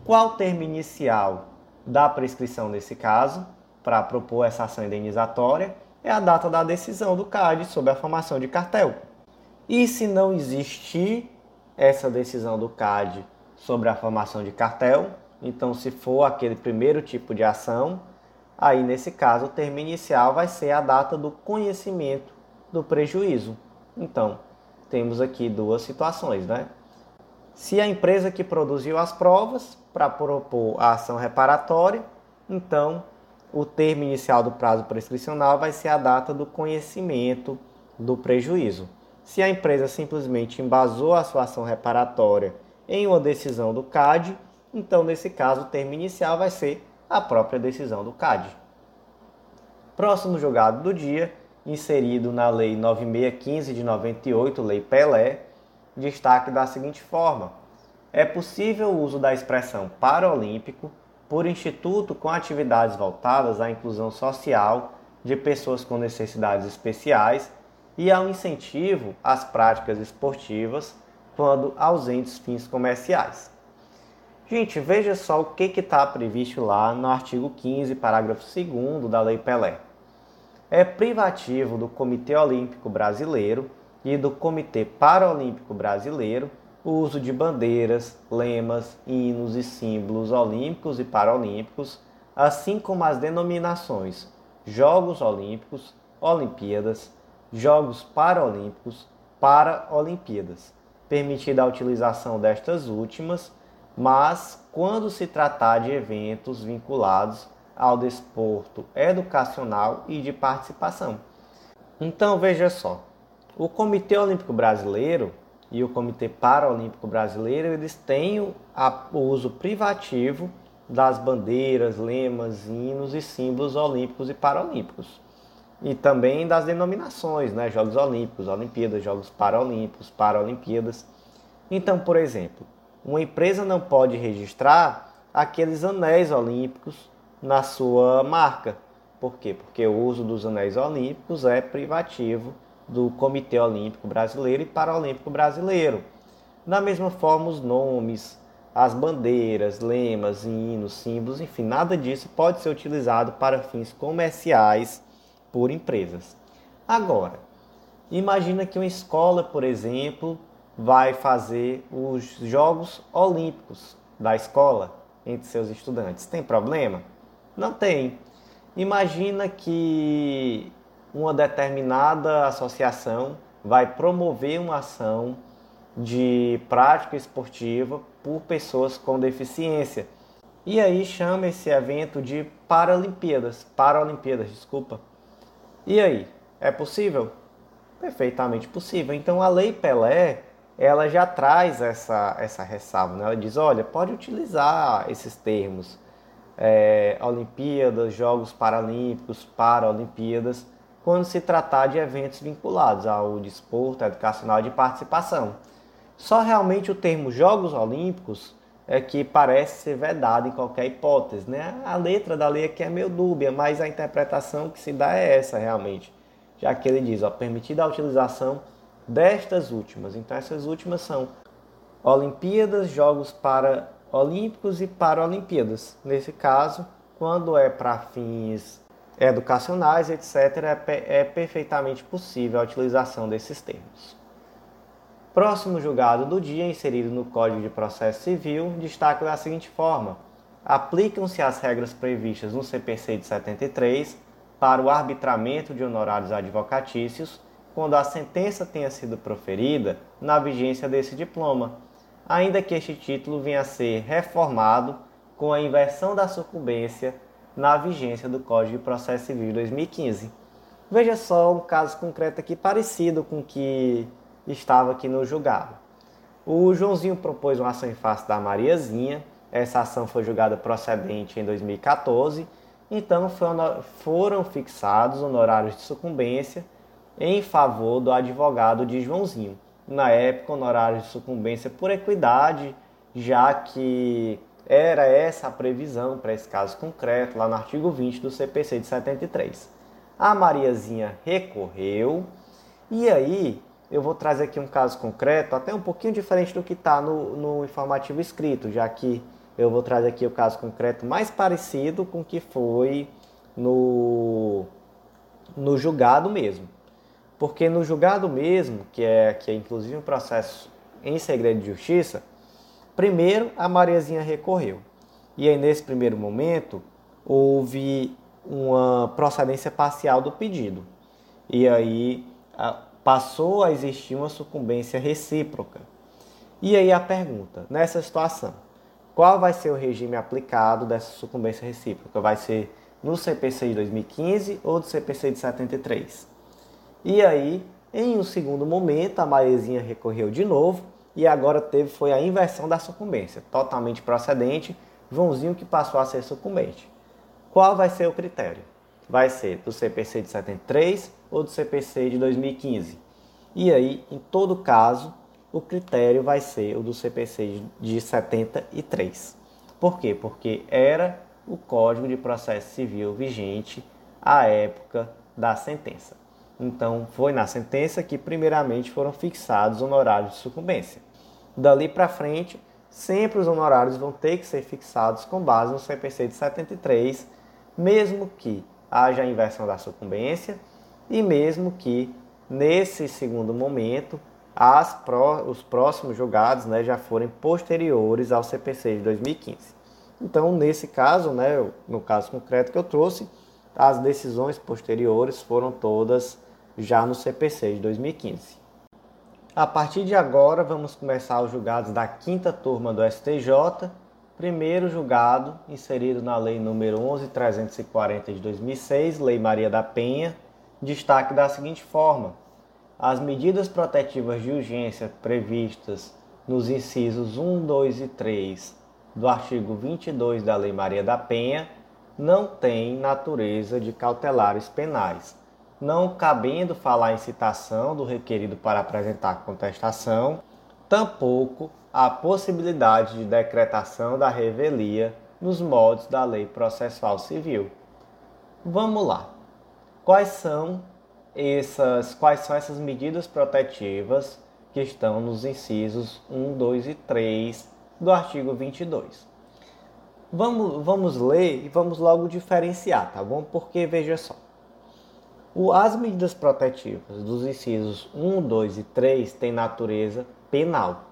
Qual o termo inicial da prescrição nesse caso para propor essa ação indenizatória? é a data da decisão do CAD sobre a formação de cartel. E se não existir essa decisão do CAD sobre a formação de cartel, então se for aquele primeiro tipo de ação, aí nesse caso o termo inicial vai ser a data do conhecimento do prejuízo. Então, temos aqui duas situações, né? Se a empresa que produziu as provas para propor a ação reparatória, então o termo inicial do prazo prescricional vai ser a data do conhecimento do prejuízo. Se a empresa simplesmente embasou a sua ação reparatória em uma decisão do CAD, então nesse caso o termo inicial vai ser a própria decisão do CAD. Próximo julgado do dia, inserido na Lei 9615 de 98, Lei Pelé, destaque da seguinte forma: é possível o uso da expressão paralímpico por instituto com atividades voltadas à inclusão social de pessoas com necessidades especiais e ao incentivo às práticas esportivas quando ausentes fins comerciais. Gente, veja só o que está previsto lá no artigo 15, parágrafo 2 da Lei Pelé. É privativo do Comitê Olímpico Brasileiro e do Comitê Paralímpico Brasileiro o uso de bandeiras, lemas, hinos e símbolos olímpicos e paralímpicos, assim como as denominações Jogos Olímpicos, Olimpíadas, Jogos Paralímpicos, Paraolimpíadas, permitida a utilização destas últimas, mas quando se tratar de eventos vinculados ao desporto educacional e de participação. Então veja só, o Comitê Olímpico Brasileiro e o Comitê Paralímpico Brasileiro, eles têm o, uso privativo das bandeiras, lemas, hinos e símbolos olímpicos e paralímpicos. E também das denominações, né? Jogos Olímpicos, Olimpíadas, Jogos Paralímpicos, Paralimpíadas. Então, por exemplo, uma empresa não pode registrar aqueles anéis olímpicos na sua marca. Por quê? Porque o uso dos anéis olímpicos é privativo do Comitê Olímpico Brasileiro e Paralímpico Brasileiro. Da mesma forma, os nomes, as bandeiras, lemas, hinos, símbolos, enfim, nada disso pode ser utilizado para fins comerciais por empresas. Agora, imagina que uma escola, por exemplo, vai fazer os Jogos Olímpicos da escola entre seus estudantes. Tem problema? Não tem. Imagina que uma determinada associação vai promover uma ação de prática esportiva por pessoas com deficiência. E aí chama esse evento de Paralimpíadas, Paralimpíadas, desculpa. E aí, é possível? Perfeitamente possível. Então a Lei Pelé, ela já traz essa, essa ressalva, né? ela diz, olha, pode utilizar esses termos, é, Olimpíadas, Jogos Paralímpicos, Paralimpíadas, quando se tratar de eventos vinculados ao desporto educacional de participação. Só realmente o termo Jogos Olímpicos é que parece ser vedado em qualquer hipótese. Né? A letra da lei aqui é meio dúbia, mas a interpretação que se dá é essa realmente. Já que ele diz, ó, permitida a utilização destas últimas. Então essas últimas são Olimpíadas, Jogos para Olímpicos e Paralimpíadas. Nesse caso, quando é para fins educacionais, etc., é, é perfeitamente possível a utilização desses termos. Próximo julgado do dia, inserido no Código de Processo Civil, destaca da seguinte forma: aplicam-se as regras previstas no CPC de 73 para o arbitramento de honorários advocatícios quando a sentença tenha sido proferida na vigência desse diploma, ainda que este título venha a ser reformado com a inversão da sucumbência na vigência do Código de Processo Civil de 2015. Veja só um caso concreto aqui parecido com que estava aqui no julgado. O Joãozinho propôs uma ação em face da Mariazinha. Essa ação foi julgada procedente em 2014. Então foram fixados honorários de sucumbência em favor do advogado de Joãozinho. Na época, honorários de sucumbência por equidade, já que era essa a previsão para esse caso concreto, lá no artigo 20 do CPC de 73. A Mariazinha recorreu, e aí eu vou trazer aqui um caso concreto, até um pouquinho diferente do que está no, no informativo escrito, já que eu vou trazer aqui o caso concreto mais parecido com o que foi no, no julgado mesmo. Porque no julgado mesmo, que é, que é inclusive um processo em segredo de justiça, Primeiro, a Mariazinha recorreu. E aí, nesse primeiro momento, houve uma procedência parcial do pedido. E aí passou a existir uma sucumbência recíproca. E aí a pergunta, nessa situação, qual vai ser o regime aplicado dessa sucumbência recíproca? Vai ser no CPC de 2015 ou do CPC de 73? E aí, em um segundo momento, a Mariazinha recorreu de novo e agora teve foi a inversão da sucumbência, totalmente procedente, Joãozinho que passou a ser sucumbente. Qual vai ser o critério? Vai ser do CPC de 73 ou do CPC de 2015? E aí, em todo caso, o critério vai ser o do CPC de 73. Por quê? Porque era o Código de Processo Civil vigente à época da sentença. Então, foi na sentença que, primeiramente, foram fixados honorários de sucumbência. Dali para frente, sempre os honorários vão ter que ser fixados com base no CPC de 73, mesmo que haja a inversão da sucumbência e mesmo que, nesse segundo momento, pró os próximos julgados né, já forem posteriores ao CPC de 2015. Então, nesse caso, né, no caso concreto que eu trouxe, as decisões posteriores foram todas já no CPC de 2015. A partir de agora, vamos começar os julgados da quinta turma do STJ. Primeiro julgado, inserido na Lei nº 11.340 de 2006, Lei Maria da Penha, destaque da seguinte forma: as medidas protetivas de urgência previstas nos incisos 1, 2 e 3 do artigo 22 da Lei Maria da Penha não têm natureza de cautelares penais não cabendo falar em citação do requerido para apresentar contestação, tampouco a possibilidade de decretação da revelia nos moldes da Lei Processual Civil. Vamos lá. Quais são essas, quais são essas medidas protetivas que estão nos incisos 1, 2 e 3 do artigo 22? Vamos, vamos ler e vamos logo diferenciar, tá bom? Porque veja só. As medidas protetivas dos incisos 1, 2 e 3 têm natureza penal.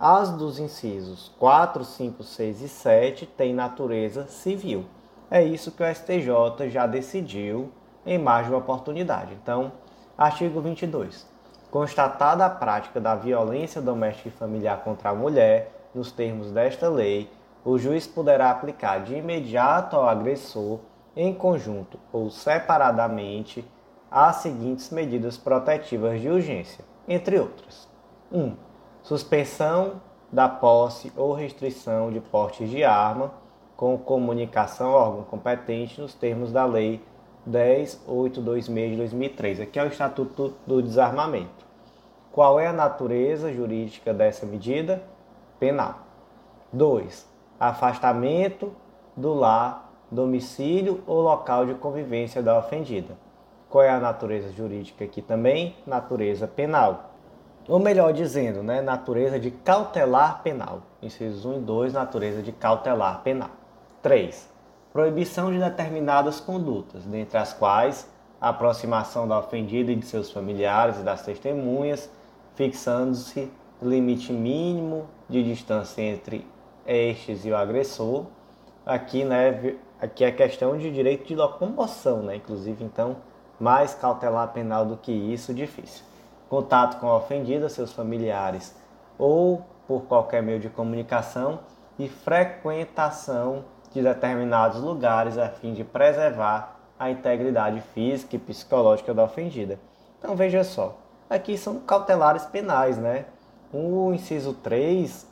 As dos incisos 4, 5, 6 e 7 têm natureza civil. É isso que o STJ já decidiu em mais de uma oportunidade. Então, artigo 22. Constatada a prática da violência doméstica e familiar contra a mulher, nos termos desta lei, o juiz poderá aplicar de imediato ao agressor em conjunto ou separadamente, as seguintes medidas protetivas de urgência, entre outras: 1. Um, suspensão da posse ou restrição de portes de arma com comunicação ao órgão competente nos termos da Lei 10.826 de 2003. Aqui é o Estatuto do Desarmamento. Qual é a natureza jurídica dessa medida? Penal. 2. Afastamento do lar domicílio ou local de convivência da ofendida. Qual é a natureza jurídica aqui também? Natureza penal. Ou melhor dizendo, né, natureza de cautelar penal. Incisos 1 e 2, natureza de cautelar penal. 3. Proibição de determinadas condutas, dentre as quais a aproximação da ofendida e de seus familiares e das testemunhas, fixando-se limite mínimo de distância entre estes e o agressor. Aqui, né, Aqui é questão de direito de locomoção, né? Inclusive, então, mais cautelar penal do que isso, difícil. Contato com a ofendida, seus familiares ou por qualquer meio de comunicação e frequentação de determinados lugares a fim de preservar a integridade física e psicológica da ofendida. Então veja só, aqui são cautelares penais, né? O inciso 3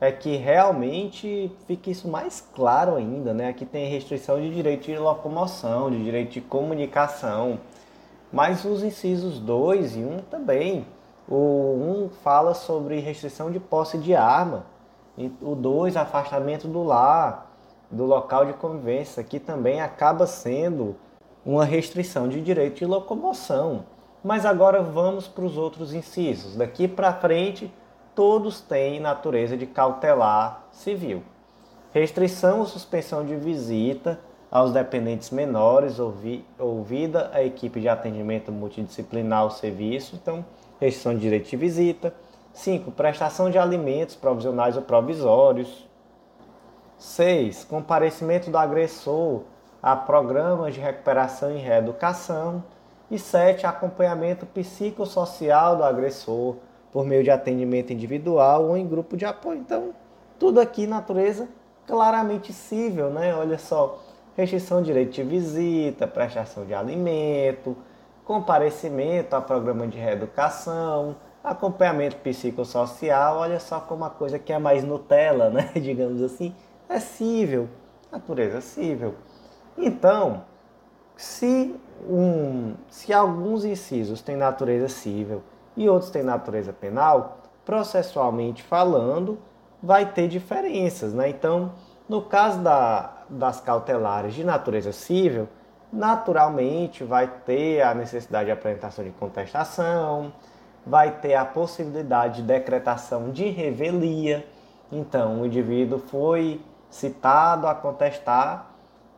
é que realmente fique isso mais claro ainda, né? Aqui tem restrição de direito de locomoção, de direito de comunicação, mas os incisos 2 e 1 um também. O 1 um fala sobre restrição de posse de arma, o 2, afastamento do lar, do local de convivência, que também acaba sendo uma restrição de direito de locomoção. Mas agora vamos para os outros incisos. Daqui para frente todos têm natureza de cautelar civil. Restrição ou suspensão de visita aos dependentes menores, ouvi, ouvida a equipe de atendimento multidisciplinar ao serviço, então, restrição de direito de visita. 5. Prestação de alimentos provisionais ou provisórios. 6. Comparecimento do agressor a programas de recuperação e reeducação. E 7. Acompanhamento psicossocial do agressor por meio de atendimento individual ou em grupo de apoio. Então, tudo aqui natureza claramente cível, né? Olha só, restrição de direito de visita, prestação de alimento, comparecimento a programa de reeducação, acompanhamento psicossocial, olha só como a coisa que é mais Nutella, né? Digamos assim, é cível, natureza cível. Então, se, um, se alguns incisos têm natureza cível e outros têm natureza penal, processualmente falando, vai ter diferenças. Né? Então, No caso da, das cautelares de natureza civil, naturalmente vai ter a necessidade de apresentação de contestação, vai ter a possibilidade de decretação de revelia. Então, o indivíduo foi citado a contestar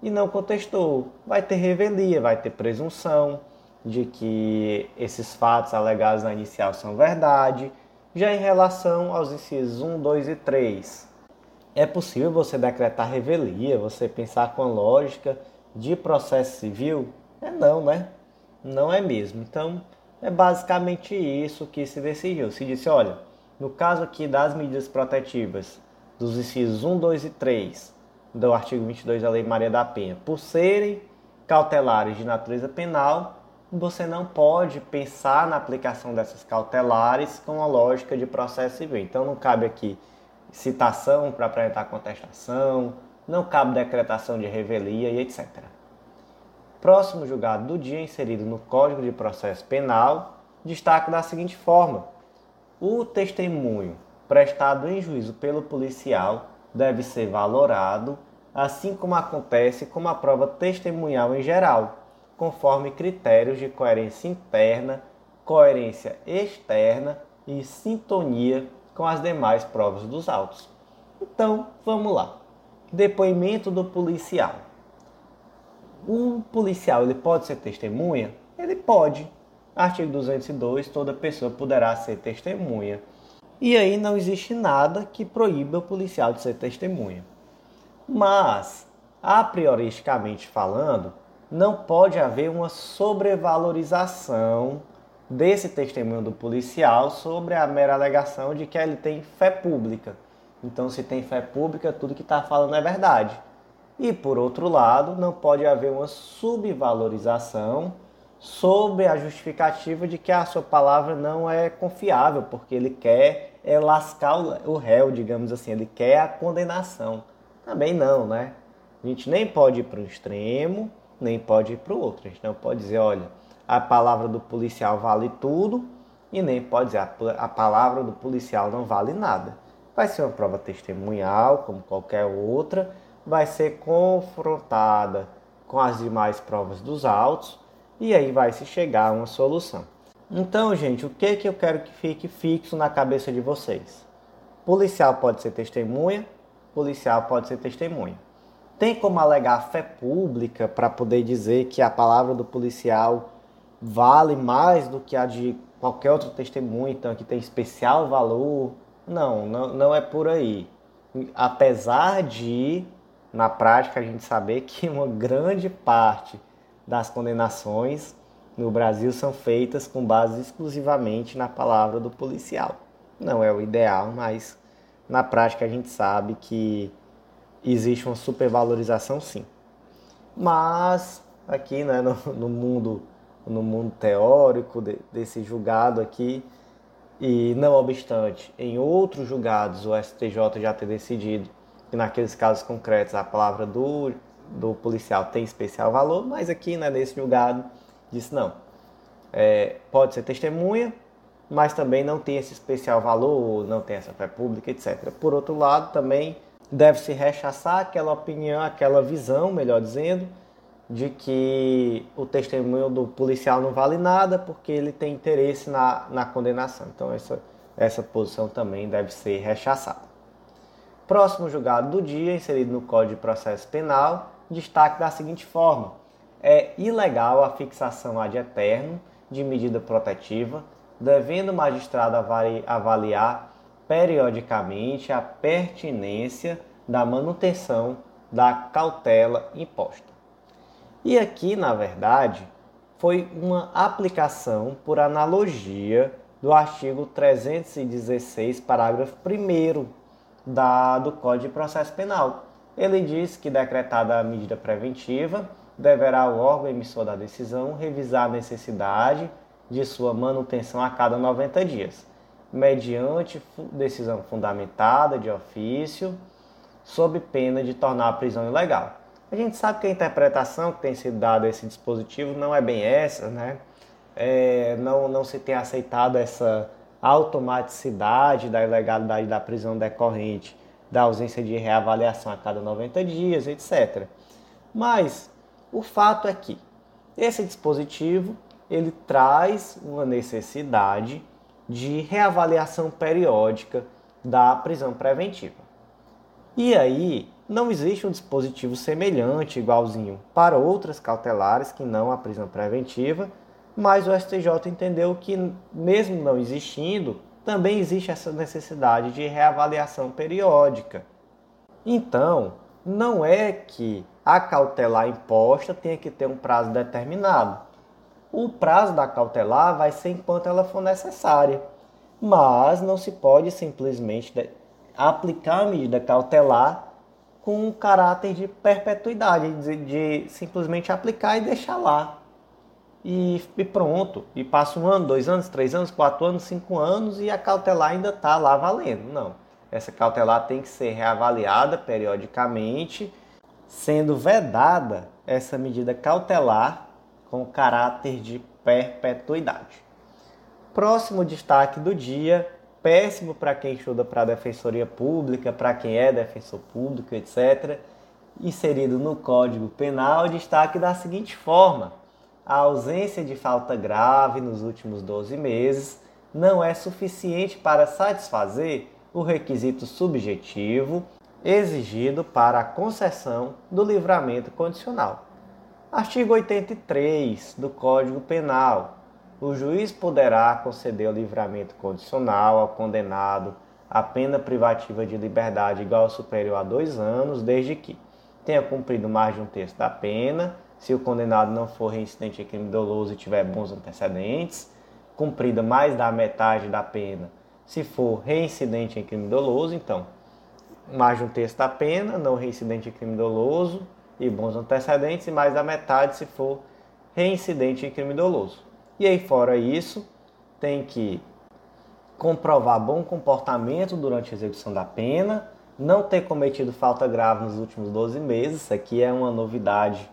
e não contestou. Vai ter revelia, vai ter presunção de que esses fatos alegados na inicial são verdade. Já em relação aos incisos 1, 2 e 3, é possível você decretar revelia, você pensar com a lógica de processo civil? É não, né? Não é mesmo. Então, é basicamente isso que se decidiu. Se disse, olha, no caso aqui das medidas protetivas, dos incisos 1, 2 e 3 do artigo 22 da Lei Maria da Penha, por serem cautelares de natureza penal, você não pode pensar na aplicação dessas cautelares com a lógica de processo civil. Então, não cabe aqui citação para apresentar contestação, não cabe decretação de revelia e etc. Próximo julgado do dia inserido no Código de Processo Penal, destaca da seguinte forma: o testemunho prestado em juízo pelo policial deve ser valorado, assim como acontece com a prova testemunhal em geral, conforme critérios de coerência interna, coerência externa e sintonia com as demais provas dos autos. Então, vamos lá. Depoimento do policial. O policial ele pode ser testemunha? Ele pode. Artigo 202, toda pessoa poderá ser testemunha. E aí não existe nada que proíba o policial de ser testemunha. Mas, a prioristicamente falando, não pode haver uma sobrevalorização desse testemunho do policial sobre a mera alegação de que ele tem fé pública. Então, se tem fé pública, tudo que está falando é verdade. E, por outro lado, não pode haver uma subvalorização sobre a justificativa de que a sua palavra não é confiável, porque ele quer é lascar o réu, digamos assim, ele quer a condenação. Também não, né? A gente nem pode ir para um extremo, nem pode ir para o outro. A gente não pode dizer, olha, a palavra do policial vale tudo e nem pode dizer a, a palavra do policial não vale nada. Vai ser uma prova testemunhal, como qualquer outra, vai ser confrontada com as demais provas dos autos e aí vai se chegar a uma solução. Então, gente, o que, que eu quero que fique fixo na cabeça de vocês? Policial pode ser testemunha, policial pode ser testemunha. Tem como alegar fé pública para poder dizer que a palavra do policial vale mais do que a de qualquer outro testemunho, então que tem especial valor? Não, não, não é por aí. Apesar de, na prática, a gente saber que uma grande parte das condenações no Brasil são feitas com base exclusivamente na palavra do policial. Não é o ideal, mas na prática a gente sabe que existe uma supervalorização sim. Mas aqui né, no, no mundo no mundo teórico de, desse julgado aqui, e não obstante, em outros julgados o STJ já ter decidido que naqueles casos concretos a palavra do, do policial tem especial valor, mas aqui né, nesse julgado disse não. É, pode ser testemunha, mas também não tem esse especial valor, não tem essa fé pública, etc. Por outro lado, também deve-se rechaçar aquela opinião, aquela visão, melhor dizendo, de que o testemunho do policial não vale nada porque ele tem interesse na, na condenação. Então, essa, essa posição também deve ser rechaçada. Próximo julgado do dia, inserido no Código de Processo Penal, destaque da seguinte forma: é ilegal a fixação ad eterno de medida protetiva, devendo o magistrado avaliar periodicamente a pertinência da manutenção da cautela imposta. E aqui, na verdade, foi uma aplicação por analogia do artigo 316, parágrafo 1 da, do Código de Processo Penal. Ele diz que, decretada a medida preventiva, deverá o órgão emissor da decisão revisar a necessidade de sua manutenção a cada 90 dias, mediante decisão fundamentada de ofício, sob pena de tornar a prisão ilegal. A gente sabe que a interpretação que tem sido dada a esse dispositivo não é bem essa, né? É, não, não se tem aceitado essa automaticidade da ilegalidade da prisão decorrente da ausência de reavaliação a cada 90 dias, etc. Mas o fato é que esse dispositivo ele traz uma necessidade de reavaliação periódica da prisão preventiva. E aí, não existe um dispositivo semelhante, igualzinho, para outras cautelares que não a prisão preventiva, mas o STJ entendeu que, mesmo não existindo, também existe essa necessidade de reavaliação periódica. Então, não é que a cautelar imposta tenha que ter um prazo determinado. O prazo da cautelar vai ser enquanto ela for necessária, mas não se pode simplesmente aplicar a medida cautelar com um caráter de perpetuidade, de, de simplesmente aplicar e deixar lá. E, e, pronto. E passa um ano, dois anos, três anos, quatro anos, cinco anos e a cautelar ainda está lá valendo. Não. Essa cautelar tem que ser reavaliada periodicamente, sendo vedada essa medida cautelar com caráter de perpetuidade. Próximo destaque do dia péssimo para quem estuda para a defensoria pública, para quem é defensor público, etc. Inserido no Código Penal, destaque da seguinte forma: a ausência de falta grave nos últimos 12 meses não é suficiente para satisfazer o requisito subjetivo exigido para a concessão do livramento condicional. Artigo 83 do Código Penal o juiz poderá conceder o livramento condicional ao condenado a pena privativa de liberdade igual ou superior a dois anos, desde que tenha cumprido mais de um terço da pena, se o condenado não for reincidente em crime doloso e tiver bons antecedentes, cumprida mais da metade da pena, se for reincidente em crime doloso, então, mais de um terço da pena, não reincidente em crime doloso e bons antecedentes, e mais da metade se for reincidente em crime doloso. E aí, fora isso, tem que comprovar bom comportamento durante a execução da pena, não ter cometido falta grave nos últimos 12 meses. Isso aqui é uma novidade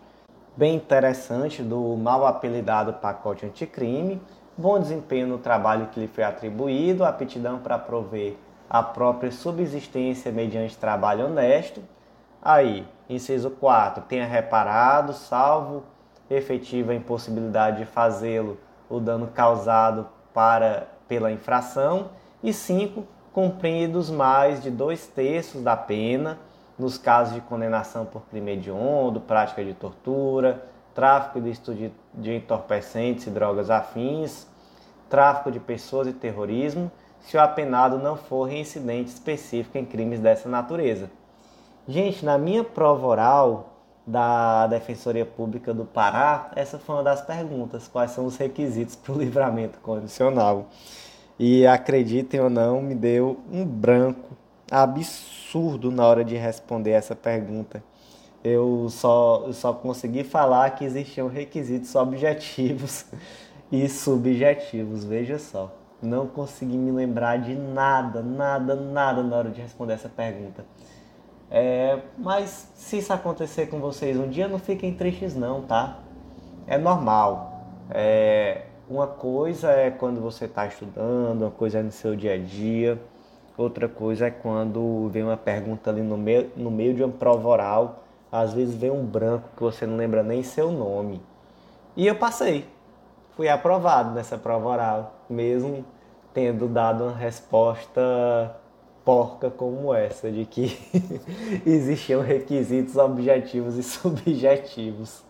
bem interessante do mal apelidado pacote anticrime, bom desempenho no trabalho que lhe foi atribuído, aptidão para prover a própria subsistência mediante trabalho honesto. Aí, inciso 4, tenha reparado, salvo efetiva impossibilidade de fazê-lo, o dano causado para, pela infração, e 5. Cumpridos mais de dois terços da pena nos casos de condenação por crime hediondo, prática de tortura, tráfico de, de entorpecentes e drogas afins, tráfico de pessoas e terrorismo, se o apenado não for reincidente específico em crimes dessa natureza. Gente, na minha prova oral, da Defensoria Pública do Pará, essa foi uma das perguntas: quais são os requisitos para o livramento condicional? E acreditem ou não, me deu um branco absurdo na hora de responder essa pergunta. Eu só, eu só consegui falar que existiam requisitos objetivos e subjetivos, veja só. Não consegui me lembrar de nada, nada, nada na hora de responder essa pergunta. É, mas se isso acontecer com vocês um dia, não fiquem tristes não, tá? É normal. É, uma coisa é quando você está estudando, uma coisa é no seu dia a dia, outra coisa é quando vem uma pergunta ali no meio, no meio de uma prova oral, às vezes vem um branco que você não lembra nem seu nome. E eu passei, fui aprovado nessa prova oral, mesmo tendo dado uma resposta porca como essa, de que existiam requisitos objetivos e subjetivos.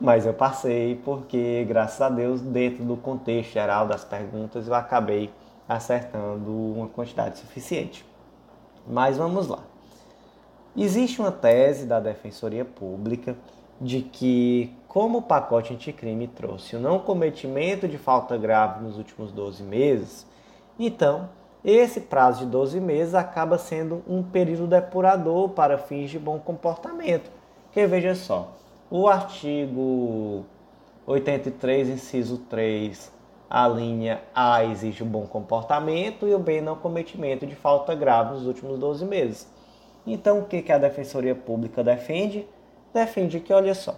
Mas eu passei porque, graças a Deus, dentro do contexto geral das perguntas, eu acabei acertando uma quantidade suficiente. Mas vamos lá. Existe uma tese da Defensoria Pública de que, como o pacote anticrime trouxe o não cometimento de falta grave nos últimos 12 meses, então esse prazo de 12 meses acaba sendo um período depurador para fins de bom comportamento. Que veja só, o artigo 83, inciso 3, a linha A exige o bom comportamento e o B não cometimento de falta grave nos últimos 12 meses. Então, o que, a Defensoria Pública defende? Defende que, olha só,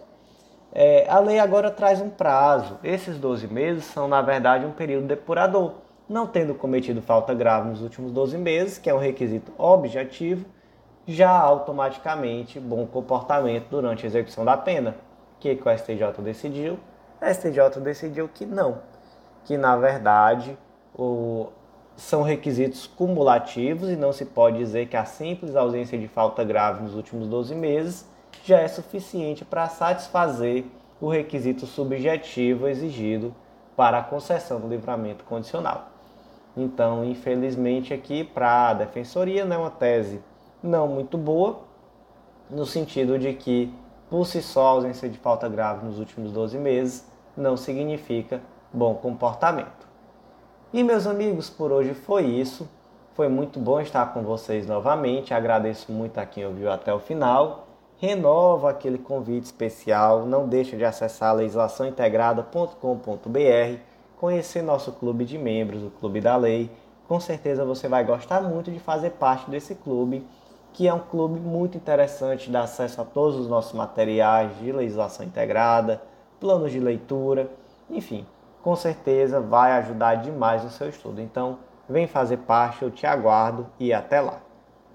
é, a lei agora traz um prazo. Esses 12 meses são, na verdade, um período depurador não tendo cometido falta grave nos últimos 12 meses, que é um requisito objetivo, já automaticamente bom comportamento durante a execução da pena. O que, que o STJ decidiu? O STJ decidiu que não, que na verdade o, são requisitos cumulativos e não se pode dizer que a simples ausência de falta grave nos últimos 12 meses já é suficiente para satisfazer o requisito subjetivo exigido para a concessão do livramento condicional. Então, infelizmente, aqui para a defensoria não é uma tese não muito boa, no sentido de que, por si só, a ausência de falta grave nos últimos 12 meses não significa bom comportamento. E, meus amigos, por hoje foi isso. Foi muito bom estar com vocês novamente. Agradeço muito a quem ouviu até o final. Renova aquele convite especial. Não deixe de acessar legislaçãointegrada.com.br conhecer nosso clube de membros, o Clube da Lei. Com certeza você vai gostar muito de fazer parte desse clube, que é um clube muito interessante, dá acesso a todos os nossos materiais de legislação integrada, planos de leitura, enfim, com certeza vai ajudar demais no seu estudo. Então, vem fazer parte, eu te aguardo e até lá.